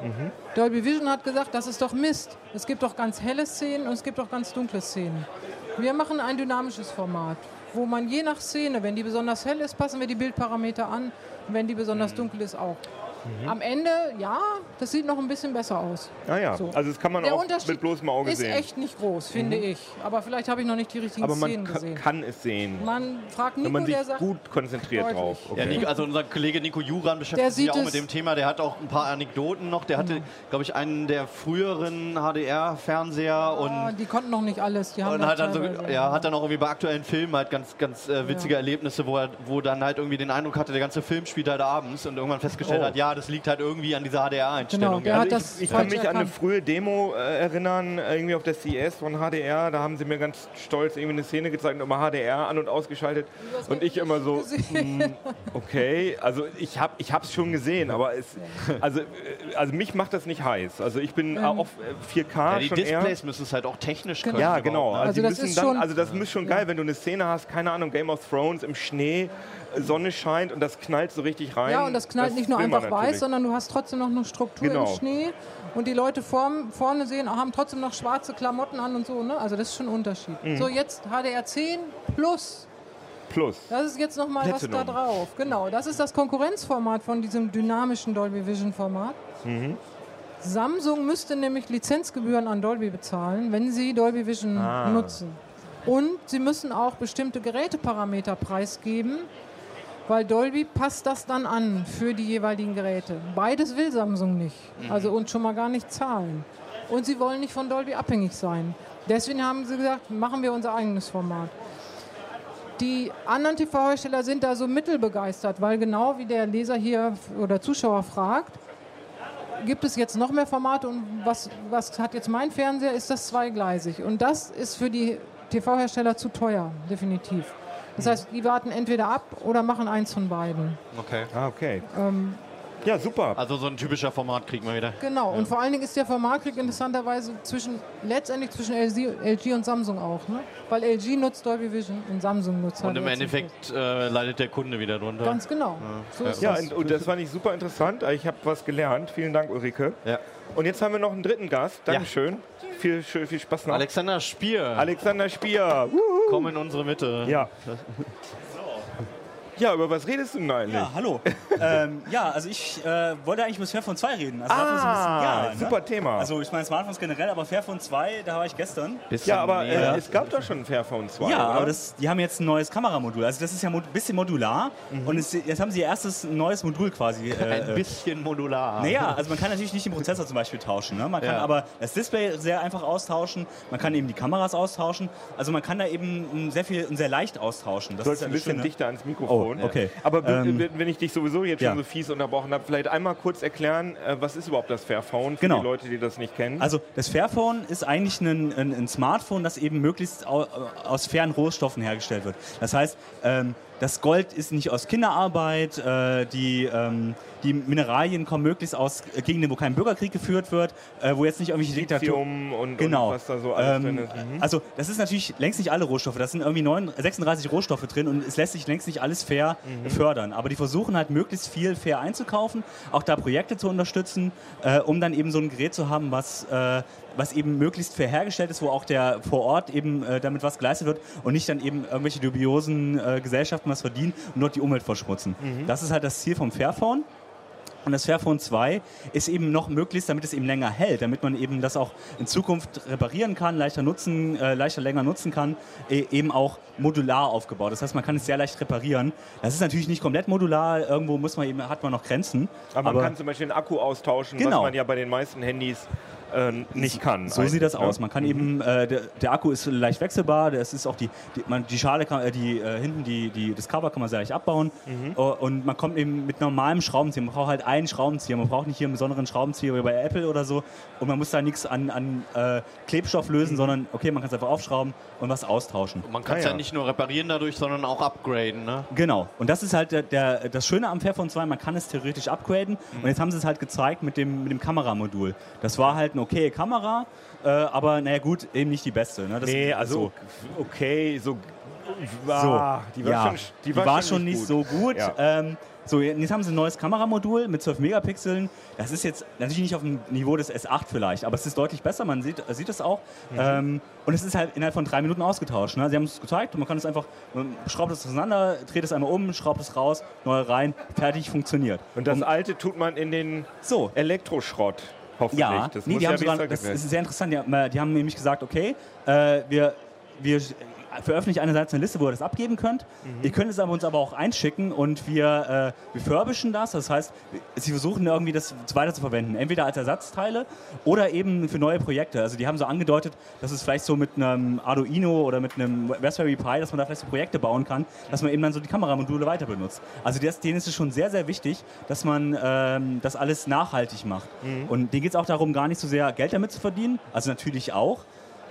Dolby Vision hat gesagt, das ist doch Mist. Es gibt doch ganz helle Szenen und es gibt doch ganz dunkle Szenen. Wir machen ein dynamisches Format, wo man je nach Szene, wenn die besonders hell ist, passen wir die Bildparameter an, wenn die besonders dunkel ist auch. Am Ende, ja, das sieht noch ein bisschen besser aus. Ah ja, So. also das kann man Der auch mit bloßem Auge ist sehen. Mhm. echt nicht groß, finde ich. Aber vielleicht habe ich noch nicht die richtigen Aber man Szenen gesehen. kann es sehen, Man fragt Nico, wenn man sich der sagt, gut konzentriert deutlich. drauf. Ja, Nico, also unser Kollege Nico Juran beschäftigt sich ja auch mit dem Thema. Der hat auch ein paar Anekdoten noch. Der hatte, glaube ich, einen der früheren HDR-Fernseher ah, und, die konnten noch nicht alles. Die haben und hat dann so, ja, hat dann auch irgendwie bei aktuellen Filmen halt ganz, ganz äh, witzige Ja. Erlebnisse, wo er, wo dann halt irgendwie den Eindruck hatte, der ganze Film spielt halt abends und irgendwann festgestellt Oh. hat, ja, das liegt halt irgendwie an dieser HDR-Einstellung. Genau, der ja. hat Also das ich, ich kann mich an eine erkannt. frühe Demo äh, erinnern, äh, irgendwie auf der CES von HDR. Da haben sie mir ganz stolz irgendwie eine Szene gezeigt und immer HDR an- und ausgeschaltet. Und ich immer so, hm, okay, also ich habe ich es schon gesehen, aber es, also, äh, also mich macht das nicht heiß. Also ich bin Ähm. auf äh, 4K Ja, die schon Displays eher. müssen es halt auch technisch Genau. können. Ja, genau. ne? Also, Also das ist dann, schon- also das ist schon geil, wenn du eine Szene hast, keine Ahnung, Game of Thrones im Schnee, äh, Sonne scheint und das knallt so richtig rein. Ja, und das knallt nicht nur einfach weiß, sondern du hast trotzdem noch eine Struktur Genau. im Schnee. Und die Leute vorm, vorne sehen, haben trotzdem noch schwarze Klamotten an und so. Ne? Also das ist schon ein Unterschied. Mhm. So, jetzt HDR 10 plus. Plus. Das ist jetzt nochmal was da drauf. Genau, das ist das Konkurrenzformat von diesem dynamischen Dolby Vision Format. Mhm. Samsung müsste nämlich Lizenzgebühren an Dolby bezahlen, wenn sie Dolby Vision Ah. nutzen. Und sie müssen auch bestimmte Geräteparameter preisgeben, weil Dolby passt das dann an für die jeweiligen Geräte. Beides will Samsung nicht. Also und schon mal gar nicht zahlen. Und sie wollen nicht von Dolby abhängig sein. Deswegen haben sie gesagt, machen wir unser eigenes Format. Die anderen TV-Hersteller sind da so mittelbegeistert, weil genau wie der Leser hier oder Zuschauer fragt, gibt es jetzt noch mehr Formate und was, was hat jetzt mein Fernseher, ist das zweigleisig. Und das ist für die TV-Hersteller zu teuer, definitiv. Das heißt, die warten entweder ab oder machen eins von beiden. Okay. Ah, okay. Ähm, Ja, super. Also so ein typischer Format kriegen wir wieder. genau, und vor allen Dingen ist der Formatkrieg interessanterweise zwischen, letztendlich zwischen LG, LG und Samsung auch. Ne? Weil LG nutzt Dolby Vision und Samsung nutzt Und halt im Endeffekt äh, leidet der Kunde wieder drunter. Ganz genau. So ist Ja, das. und, und das fand ich super interessant. Ich habe was gelernt. Vielen Dank, Ulrike. Ja. Und jetzt haben wir noch einen dritten Gast. Dankeschön. Viel, schön- viel Spaß noch. Alexander Spier, Alexander Spier. Wuhu. komm in unsere Mitte. Ja. *laughs* Ja, über was redest du denn eigentlich? Ja, hallo. *laughs* ähm, ja, also ich äh, wollte eigentlich über Fairphone 2 reden. Also ist ein bisschen- Ah, ja, super ne? Thema. Also ich meine Smartphones generell, aber Fairphone 2, da war ich gestern. Bisschen ja, aber äh, es gab doch schon ein Fairphone 2, ja, oder? aber das, die haben jetzt ein neues Kameramodul. Also das ist ja ein bisschen modular. Mhm. Und es, jetzt haben sie ihr erstes neues Modul quasi. *laughs* Äh, ein bisschen modular. Naja, also man kann natürlich nicht den Prozessor zum Beispiel tauschen. Ne? Man kann Ja. aber das Display sehr einfach austauschen. Man kann eben die Kameras austauschen. Also man kann da eben sehr viel, sehr leicht austauschen. Das Du sollst ja ein bisschen Schöne. dichter ans Mikrofon. Oh, okay. Aber Ähm, wenn ich dich sowieso jetzt ja. schon so fies unterbrochen habe, vielleicht einmal kurz erklären, äh, was ist überhaupt das Fairphone für Genau. die Leute, die das nicht kennen? Also das Fairphone ist eigentlich ein, ein, ein Smartphone, das eben möglichst au, aus fairen Rohstoffen hergestellt wird. Das heißt, ähm, das Gold ist nicht aus Kinderarbeit, äh, die, ähm, die Mineralien kommen möglichst aus Gegenden, wo kein Bürgerkrieg geführt wird, äh, wo jetzt nicht irgendwelche Diktaturen... Und, Genau. und was da so alles Ähm, drin ist. Mhm. Also das ist natürlich längst nicht alle Rohstoffe. Das sind irgendwie 9, 36 Rohstoffe drin und es lässt sich längst nicht alles fair Mhm. fördern. Aber die versuchen halt möglichst viel fair einzukaufen, auch da Projekte zu unterstützen, äh, um dann eben so ein Gerät zu haben, was, äh, was eben möglichst fair hergestellt ist, wo auch der vor Ort eben äh, damit was geleistet wird und nicht dann eben irgendwelche dubiosen äh, Gesellschaften was verdienen und dort die Umwelt verschmutzen. Mhm. Das ist halt das Ziel vom Fairphone. Und das Fairphone 2 ist eben noch möglichst, damit es eben länger hält, damit man eben das auch in Zukunft reparieren kann, leichter nutzen, äh, leichter länger nutzen kann, e eben auch modular aufgebaut. Das heißt, man kann es sehr leicht reparieren. Das ist natürlich nicht komplett modular, irgendwo muss man eben, hat man noch Grenzen. aber, man kann zum Beispiel den Akku austauschen, was Genau. man ja bei den meisten Handys nicht kann. So sieht das aus. Man kann eben, äh, der, der Akku ist leicht wechselbar, das ist auch die, die, man, die Schale, kann, äh, die äh, hinten, die, die, das Cover kann man sehr leicht abbauen Mhm. Äh, und man kommt eben mit normalem Schraubenzieher. Man braucht halt einen Schraubenzieher, man braucht nicht hier einen besonderen Schraubenzieher wie bei Apple oder so und man muss da nichts an, an äh, Klebstoff Mhm. lösen, sondern okay, man kann es einfach aufschrauben und was austauschen. Man kann es ja. ja. nicht nur reparieren dadurch, sondern auch upgraden. Ne? Genau. Und das ist halt der, der, das Schöne am Fairphone 2, man kann es theoretisch upgraden. Und jetzt haben sie es halt gezeigt mit dem, mit dem Kameramodul. Das war halt eine okaye Kamera, äh, aber naja gut, eben nicht die beste. Ne? Das Nee, also so. okay, so war, die war ja, schon, die war, schon nicht gut. so gut. Ja. Ähm, so, jetzt haben sie ein neues Kameramodul mit 12 Megapixeln. Das ist jetzt natürlich nicht auf dem Niveau des S8 vielleicht, aber es ist deutlich besser, man sieht, sieht es auch. Mhm. Ähm, und es ist halt innerhalb von drei Minuten ausgetauscht. Ne? Sie haben es gezeigt und man kann es einfach, man schraubt es auseinander, dreht es einmal um, schraubt es raus, neu rein, fertig, funktioniert. Und das alte tut man in den So, Elektroschrott, hoffentlich. ja, das nee, die ja haben sogar, das ist sehr interessant. Die haben, die haben nämlich gesagt, okay, äh, wir, wir veröffentlichen einerseits eine Liste, wo ihr das abgeben könnt. Mhm. Ihr könnt es aber uns aber auch einschicken und wir, äh, wir furbischen das. Das heißt, sie versuchen irgendwie das weiter zu verwenden. Entweder als Ersatzteile oder eben für neue Projekte. Also die haben so angedeutet, dass es vielleicht so mit einem Arduino oder mit einem Raspberry Pi, dass man da vielleicht so Projekte bauen kann, dass man eben dann so die Kameramodule weiter benutzt. Also das, denen ist es schon sehr, sehr wichtig, dass man ähm, das alles nachhaltig macht. Und denen geht es auch darum, gar nicht so sehr Geld damit zu verdienen. Also natürlich auch.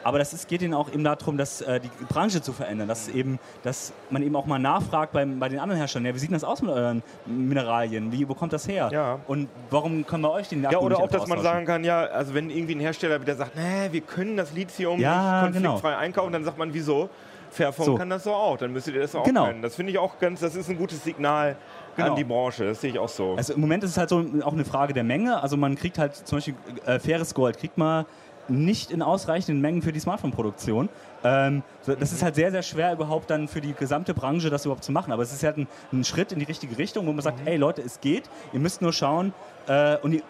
Aber das ist, geht ihnen auch eben darum, dass, äh, die Branche zu verändern, dass, eben, dass man eben auch mal nachfragt beim, bei den anderen Herstellern, ja, wie sieht das aus mit euren Mineralien, wie, wo kommt das her? Ja. Und warum können wir euch den Ja, Akku oder nicht auch, dass man sagen kann, ja, also wenn irgendwie ein Hersteller wieder sagt, nee, wir können das Lithium Ja, nicht konfliktfrei einkaufen, dann sagt man, wieso? Fairphone So. kann das so auch, dann müsstet ihr das auch Genau. können. Das finde ich auch ganz, das ist ein gutes Signal Genau. an die Branche, das sehe ich auch so. Also im Moment ist es halt so auch eine Frage der Menge. Also man kriegt halt zum Beispiel äh, faires Gold, kriegt man nicht in ausreichenden Mengen für die Smartphone-Produktion. Ähm, das ist halt sehr, sehr schwer überhaupt dann für die gesamte Branche das überhaupt zu machen. Aber es ist halt ein, ein Schritt in die richtige Richtung, wo man sagt, hey Leute, es geht, ihr müsst nur schauen äh, und die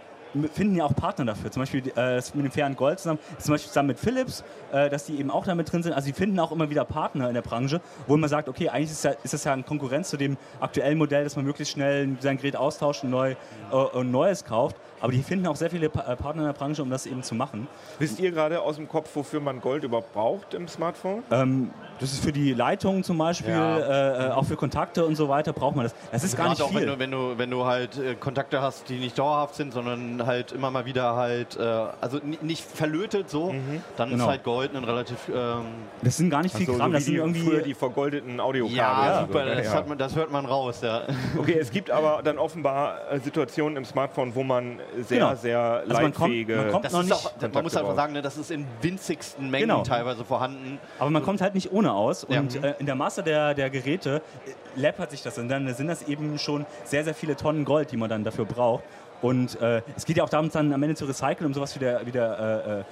finden ja auch Partner dafür. Zum Beispiel äh, mit dem fairen Gold zusammen, zum Beispiel zusammen mit Philips, äh, dass die eben auch damit drin sind. Also die finden auch immer wieder Partner in der Branche, wo man sagt, okay, eigentlich ist, ja, ist das ja eine Konkurrenz zu dem aktuellen Modell, dass man möglichst schnell sein Gerät austauscht und neu, äh, und neues kauft. Aber die finden auch sehr viele pa äh, Partner in der Branche, um das eben zu machen. Wisst ihr gerade aus dem Kopf, wofür man Gold überhaupt braucht im Smartphone? Ähm, das ist für die Leitungen zum Beispiel, Ja. äh, äh, auch für Kontakte und so weiter braucht man das. Das ist gar nicht auch wenn viel. du, wenn du, wenn du halt äh, Kontakte hast, die nicht dauerhaft sind, sondern halt immer mal wieder halt, äh, also ni- nicht verlötet so, dann Genau. ist halt Gold ein relativ, ähm, Das sind gar nicht viel So, Gramm, so das sind die, irgendwie... früher die vergoldeten Audiokabel. ja, so, super, ne? das, Ja. hat man, das hört man raus, ja. Okay, es gibt aber dann offenbar Situationen im Smartphone, wo man sehr, Genau. sehr Also man kommt- leitfähige... man kommt Das noch ist nicht auch, man muss einfach sagen, ne, das ist in winzigsten Mengen Genau. teilweise vorhanden. Aber man kommt halt nicht ohne aus. Ja. Und äh, in der Masse der, der Geräte äh, läppert sich das. Und dann sind das eben schon sehr, sehr viele Tonnen Gold, die man dann dafür braucht. Und äh, es geht ja auch darum, dann am Ende zu recyceln, um sowas wieder, wieder äh, äh,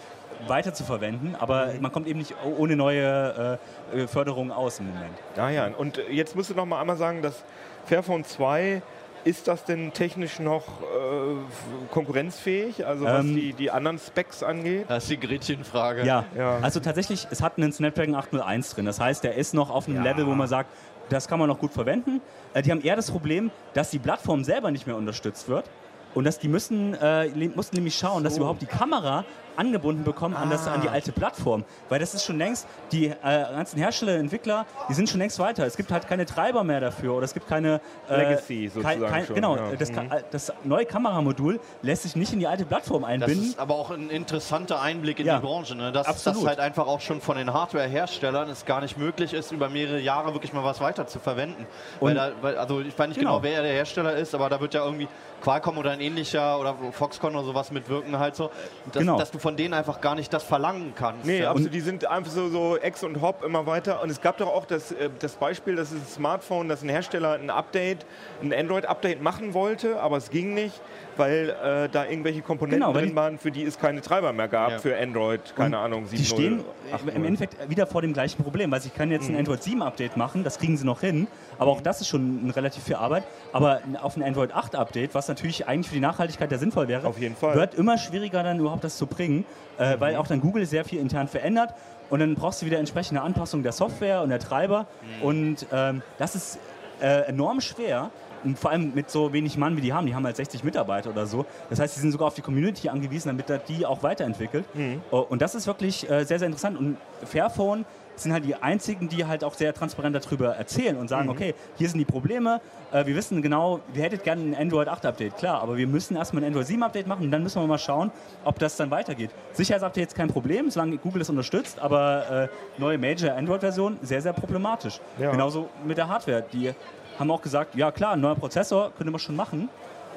weiter zu verwenden. Aber man kommt eben nicht oh- ohne neue äh, äh, Förderung aus im Moment. Ah ja, und jetzt musst du noch mal einmal sagen, dass Fairphone 2, ist das denn technisch noch äh, konkurrenzfähig, also was Ähm, die, die anderen Specs angeht? Das ist die Gretchenfrage. Ja, Ja. also tatsächlich, es hat einen Snapdragon 801 drin. Das heißt, der ist noch auf einem Ja. Level, wo man sagt, das kann man noch gut verwenden. Äh, die haben eher das Problem, dass die Plattform selber nicht mehr unterstützt wird. Und dass die müssen, äh, mussten nämlich schauen, dass sie überhaupt die Kamera angebunden bekommen an, das, an die alte Plattform. Weil das ist schon längst, die äh, ganzen Hersteller, Entwickler, die sind schon längst weiter. Es gibt halt keine Treiber mehr dafür oder es gibt keine... Äh, Legacy sozusagen schon, Genau, ja. das, Mhm. Das neue Kameramodul lässt sich nicht in die alte Plattform Das einbinden. ist aber auch ein interessanter Einblick in Ja, die Branche, ne? dass absolut. das halt einfach auch schon von den Hardware-Herstellern es gar nicht möglich ist, über mehrere Jahre wirklich mal was weiter zu verwenden. Weil da, weil, also ich weiß nicht genau. Genau. wer der Hersteller ist, aber da wird ja irgendwie Qualcomm oder ein ähnlicher oder Foxconn oder sowas mitwirken halt so, dass, Genau. dass du von denen einfach gar nicht das verlangen kannst. Nee, ja. absolut. Die sind einfach so, so Ex und Hop immer weiter. Und es gab doch auch das, äh, das Beispiel, dass ein Smartphone, dass ein Hersteller ein Update, ein Android-Update machen wollte, aber es ging nicht, weil äh, da irgendwelche Komponenten Genau, drin die- waren, für die es keine Treiber mehr gab, Ja. für Android, keine Ahnung, 7.0. Die stehen 8.0. im Endeffekt wieder vor dem gleichen Problem, weil sie können jetzt ein Mhm. Android 7 Update machen, das kriegen sie noch hin, aber auch das ist schon relativ viel Arbeit. Aber auf ein Android 8 Update, was natürlich eigentlich für die Nachhaltigkeit ja sinnvoll wäre, Auf jeden Fall. Mhm. wird immer schwieriger dann überhaupt das zu bringen, äh, weil auch dann Google sehr viel intern verändert und dann brauchst du wieder entsprechende Anpassungen der Software und der Treiber Mhm. und ähm, das ist äh, enorm schwer. Und vor allem mit so wenig Mann, wie die haben. Die haben halt 60 Mitarbeiter oder so. Das heißt, sie sind sogar auf die Community angewiesen, damit die auch weiterentwickelt. Mhm. Oh, Und das ist wirklich äh, sehr, sehr interessant. Und Fairphone sind halt die einzigen, die halt auch sehr transparent darüber erzählen und sagen, okay, hier sind die Probleme, äh, wir wissen genau, wir hättet gerne ein Android 8 Update, klar, aber wir müssen erstmal ein Android 7 Update machen und dann müssen wir mal schauen, ob das dann weitergeht. Sicherheitsupdate ist kein Problem, solange Google es unterstützt, aber äh, neue Major Android Version sehr, sehr problematisch. Ja. Genauso mit der Hardware, die haben auch gesagt, ja klar, ein neuer Prozessor könnte man schon machen,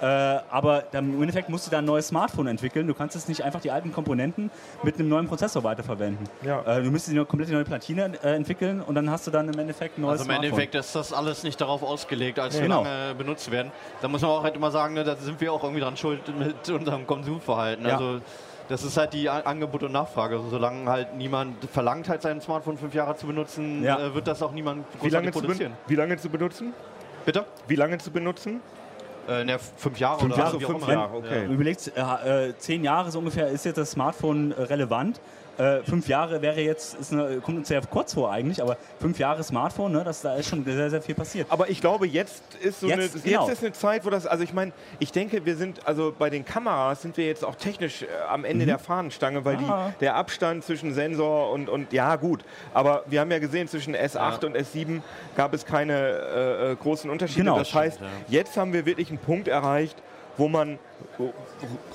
Äh, aber dann, im Endeffekt musst du da ein neues Smartphone entwickeln. Du kannst jetzt nicht einfach die alten Komponenten mit einem neuen Prozessor weiterverwenden. Ja. Äh, du müsstest eine komplett neue Platine äh, entwickeln und dann hast du dann im Endeffekt ein neues Also im Smartphone. Endeffekt ist das alles nicht darauf ausgelegt, als für Genau. lange benutzt werden. Da muss man auch halt immer sagen, ne, da sind wir auch irgendwie dran schuld mit unserem Konsumverhalten. Ja. Also das ist halt die Angebot und Nachfrage. Also, solange halt niemand verlangt, halt sein Smartphone fünf Jahre zu benutzen, Ja. äh, wird das auch niemand Wie lange, zu produzieren. wie lange zu benutzen? Bitte? Wie lange zu benutzen? Äh, ne, fünf Jahre Fünf oder Jahre, wie auch fünf immer. Jahre, okay. Wenn du überlegst, äh, äh, zehn Jahre so ungefähr ist jetzt das Smartphone äh, relevant. Äh, fünf Jahre wäre jetzt, ist eine, kommt uns sehr kurz vor eigentlich, aber fünf Jahre Smartphone, ne, das, da ist schon sehr, sehr viel passiert. Aber ich glaube, jetzt ist so Jetzt, eine, genau. jetzt ist eine Zeit, wo das, also ich meine, ich denke, wir sind, also bei den Kameras sind wir jetzt auch technisch äh, am Ende der Fahnenstange, weil Ah. die, der Abstand zwischen Sensor und, und, ja gut, aber wir haben ja gesehen, zwischen S8 und S7 gab es keine äh, äh, großen Unterschiede. Genau. das heißt, jetzt haben wir wirklich einen Punkt erreicht, wo man ru-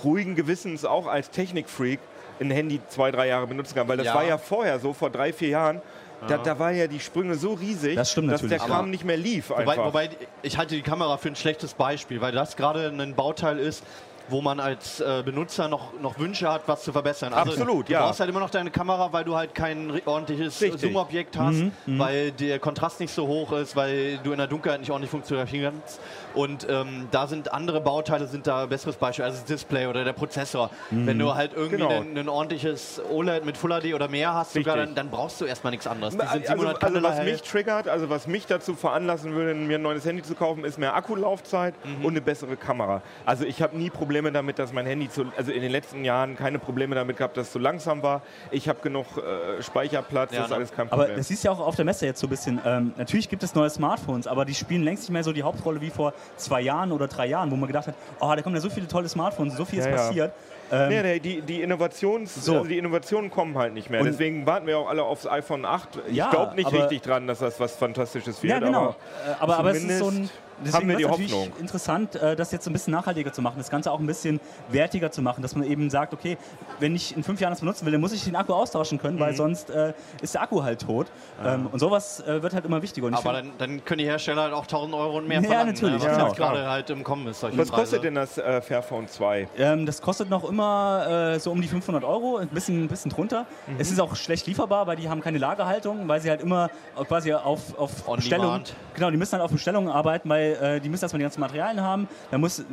ruhigen Gewissens auch als Technikfreak ein Handy zwei, drei Jahre benutzen kann, weil das Ja. war ja vorher so, vor drei, vier Jahren, da, da waren ja die Sprünge so riesig, Das stimmt dass der. Kram Aber- nicht mehr lief einfach. Wobei, wobei ich halte die Kamera für ein schlechtes Beispiel, weil das gerade ein Bauteil ist, wo man als äh, Benutzer noch, noch Wünsche hat, was zu verbessern. Also, Absolut, du ja. brauchst halt immer noch deine Kamera, weil du halt kein ordentliches. Zoom-Objekt hast, Mhm, weil der Kontrast nicht so hoch ist, weil du in der Dunkelheit nicht ordentlich fotografieren kannst. Und ähm, da sind andere Bauteile, sind da ein besseres Beispiel, also das Display oder der Prozessor. Wenn du halt irgendwie Genau. ein, ein ordentliches OLED mit Full HD oder mehr hast, sogar, dann, dann brauchst du erstmal nichts anderes. Die sind Also, 700 also Candela was mich triggert, also was mich dazu veranlassen würde, mir ein neues Handy zu kaufen, ist mehr Akkulaufzeit Mhm. und eine bessere Kamera. Also ich habe nie Probleme damit, dass mein Handy zu, also in den letzten Jahren keine Probleme damit gehabt, dass es zu langsam war. Ich habe genug äh, Speicherplatz, Ja, das ist ne? alles kein Aber Problem. das siehst du ja auch auf der Messe jetzt so ein bisschen. Ähm, natürlich gibt es neue Smartphones, aber die spielen längst nicht mehr so die Hauptrolle wie vor zwei Jahren oder drei Jahren, wo man gedacht hat, oh, da kommen ja so viele tolle Smartphones, so viel ist Ja, ja. passiert. Ähm, Nee, nee, die, die, Innovations, So. also die Innovationen kommen halt nicht mehr. Und- Deswegen warten wir auch alle aufs iPhone 8. Ich Ja, glaube nicht richtig dran, dass das was Fantastisches wird. Ja, genau. Aber, Äh, aber, aber es ist so ein. Haben wir die Hoffnung. interessant, äh, das jetzt ein bisschen nachhaltiger zu machen, das Ganze auch ein bisschen wertiger zu machen, dass man eben sagt, okay, wenn ich in fünf Jahren das benutzen will, dann muss ich den Akku austauschen können, Mhm. weil sonst äh, ist der Akku halt tot. Ähm, und sowas äh, wird halt immer wichtiger. Und Aber dann, dann können die Hersteller halt auch 1000 Euro und mehr Ja, verlangen. natürlich, ne? was genau. gerade halt im Kommen ist. was Preise. kostet denn das äh, Fairphone 2? Ähm, das kostet noch immer äh, so um die 500 Euro, ein bisschen, ein bisschen drunter. Mhm. Es ist auch schlecht lieferbar, weil die haben keine Lagerhaltung, weil sie halt immer äh, quasi auf, auf On Bestellung, demand. genau, die müssen halt auf Bestellung arbeiten, weil äh, die müssen erstmal die ganzen Materialien haben. Da muss,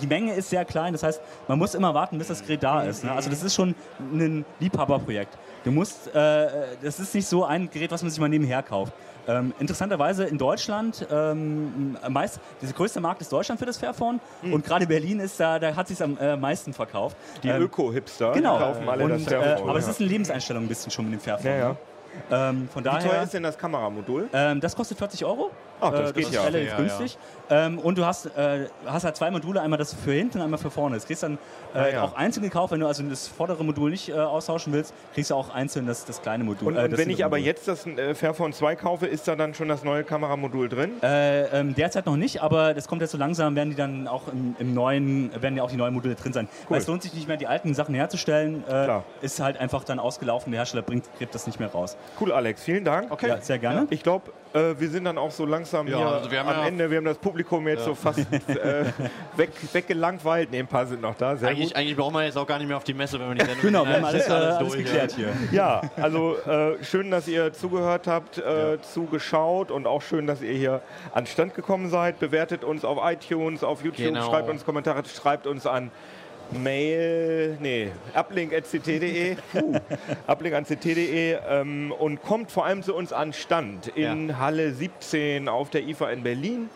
die Menge ist sehr klein, das heißt, man muss immer warten, bis das Gerät da ist. Ne? Also das ist schon ein Liebhaberprojekt. Du musst, äh, das ist nicht so ein Gerät, was man sich mal nebenher kauft. Ähm, interessanterweise in Deutschland, ähm, meist, dieser größte Markt ist Deutschland für das Fairphone und gerade Berlin ist da, da hat sich am äh, meisten verkauft. Die Ähm, Öko-Hipster Genau, kaufen alle und, das äh, Fairphone. aber es ist eine Lebenseinstellung ein bisschen schon mit dem Fairphone. Ja, ja. ne? Ähm, Wie teuer daher, ist denn das Kameramodul? ähm, das kostet 40 Euro. Ach, das Äh, geht ist ja. relativ Ja, günstig. Ähm, und du hast, äh, hast halt zwei Module, einmal das für hinten und einmal für vorne. Das kriegst dann äh, Ah, ja. auch einzeln gekauft. Wenn du also das vordere Modul nicht äh, austauschen willst, kriegst du auch einzeln das, das kleine Modul. Und, äh, und wenn ich aber Modul. jetzt das äh, Fairphone 2 kaufe, ist da dann schon das neue Kameramodul drin? Äh, ähm, derzeit noch nicht, aber das kommt jetzt so langsam, werden die dann auch im, im neuen, werden ja auch die neuen Module drin sein. Weil es lohnt sich nicht mehr, die alten Sachen herzustellen. Äh, ist halt einfach dann ausgelaufen, der Hersteller bringt, gibt das nicht mehr raus. Cool, Alex, vielen Dank. Okay. Ja, sehr gerne. Ich glaube, äh, wir sind dann auch so langsam Ja, hier also wir haben am ja- Ende. Wir haben das Publikum jetzt so fast äh, *laughs* weg, weggelangweilt. Ne, ein paar sind noch da. Sehr Eigentlich, gut. eigentlich braucht man jetzt auch gar nicht mehr auf die Messe, wenn man die Sendung Genau, wir haben alles, ist äh, alles geklärt hier. Ja, also äh, schön, dass ihr zugehört habt, äh, zugeschaut und auch schön, dass ihr hier an Stand gekommen seid. Bewertet uns auf iTunes, auf YouTube, Genau. schreibt uns Kommentare, schreibt uns an Mail, nee, uplink.ct.de, uh, *laughs* uplink.ct.de ähm, und kommt vor allem zu uns an Stand in Halle 17 auf der IFA in Berlin.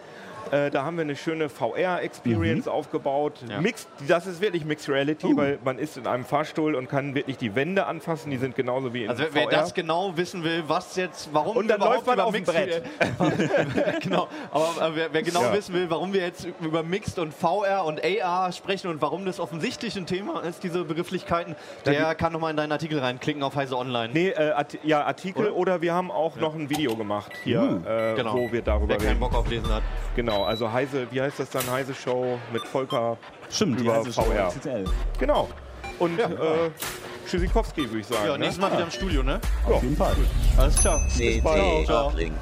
Äh, da haben wir eine schöne VR-Experience aufgebaut. Ja. Mixed, das ist wirklich Mixed Reality, weil man ist in einem Fahrstuhl und kann wirklich die Wände anfassen. Die sind genauso wie in Also wer, wer VR. das genau wissen will, was jetzt, warum Und dann wir läuft man auf dem Mixed- *laughs* genau, aber äh, wer, wer genau Ja. wissen will, warum wir jetzt über Mixed und VR und AR sprechen und warum das offensichtlich ein Thema ist, diese Begrifflichkeiten, der kann nochmal in deinen Artikel reinklicken auf Heise Online. Nee, äh, Art ja, Artikel oder? Oder? wir haben auch noch ein Video gemacht hier, äh, Genau. wo wir darüber Wer keinen reden. Bock auf Lesen hat. Genau, also Heise, wie heißt das dann? Heise Show mit Volker. Stimmt, die Über heiße Show VR. XXL. Genau. Und äh, Tschüssikowski, würde ich sagen. Ja, ne? nächstes Mal wieder im Studio, ne? Auf jeden Fall. Alles klar. CT Ciao. Uplink.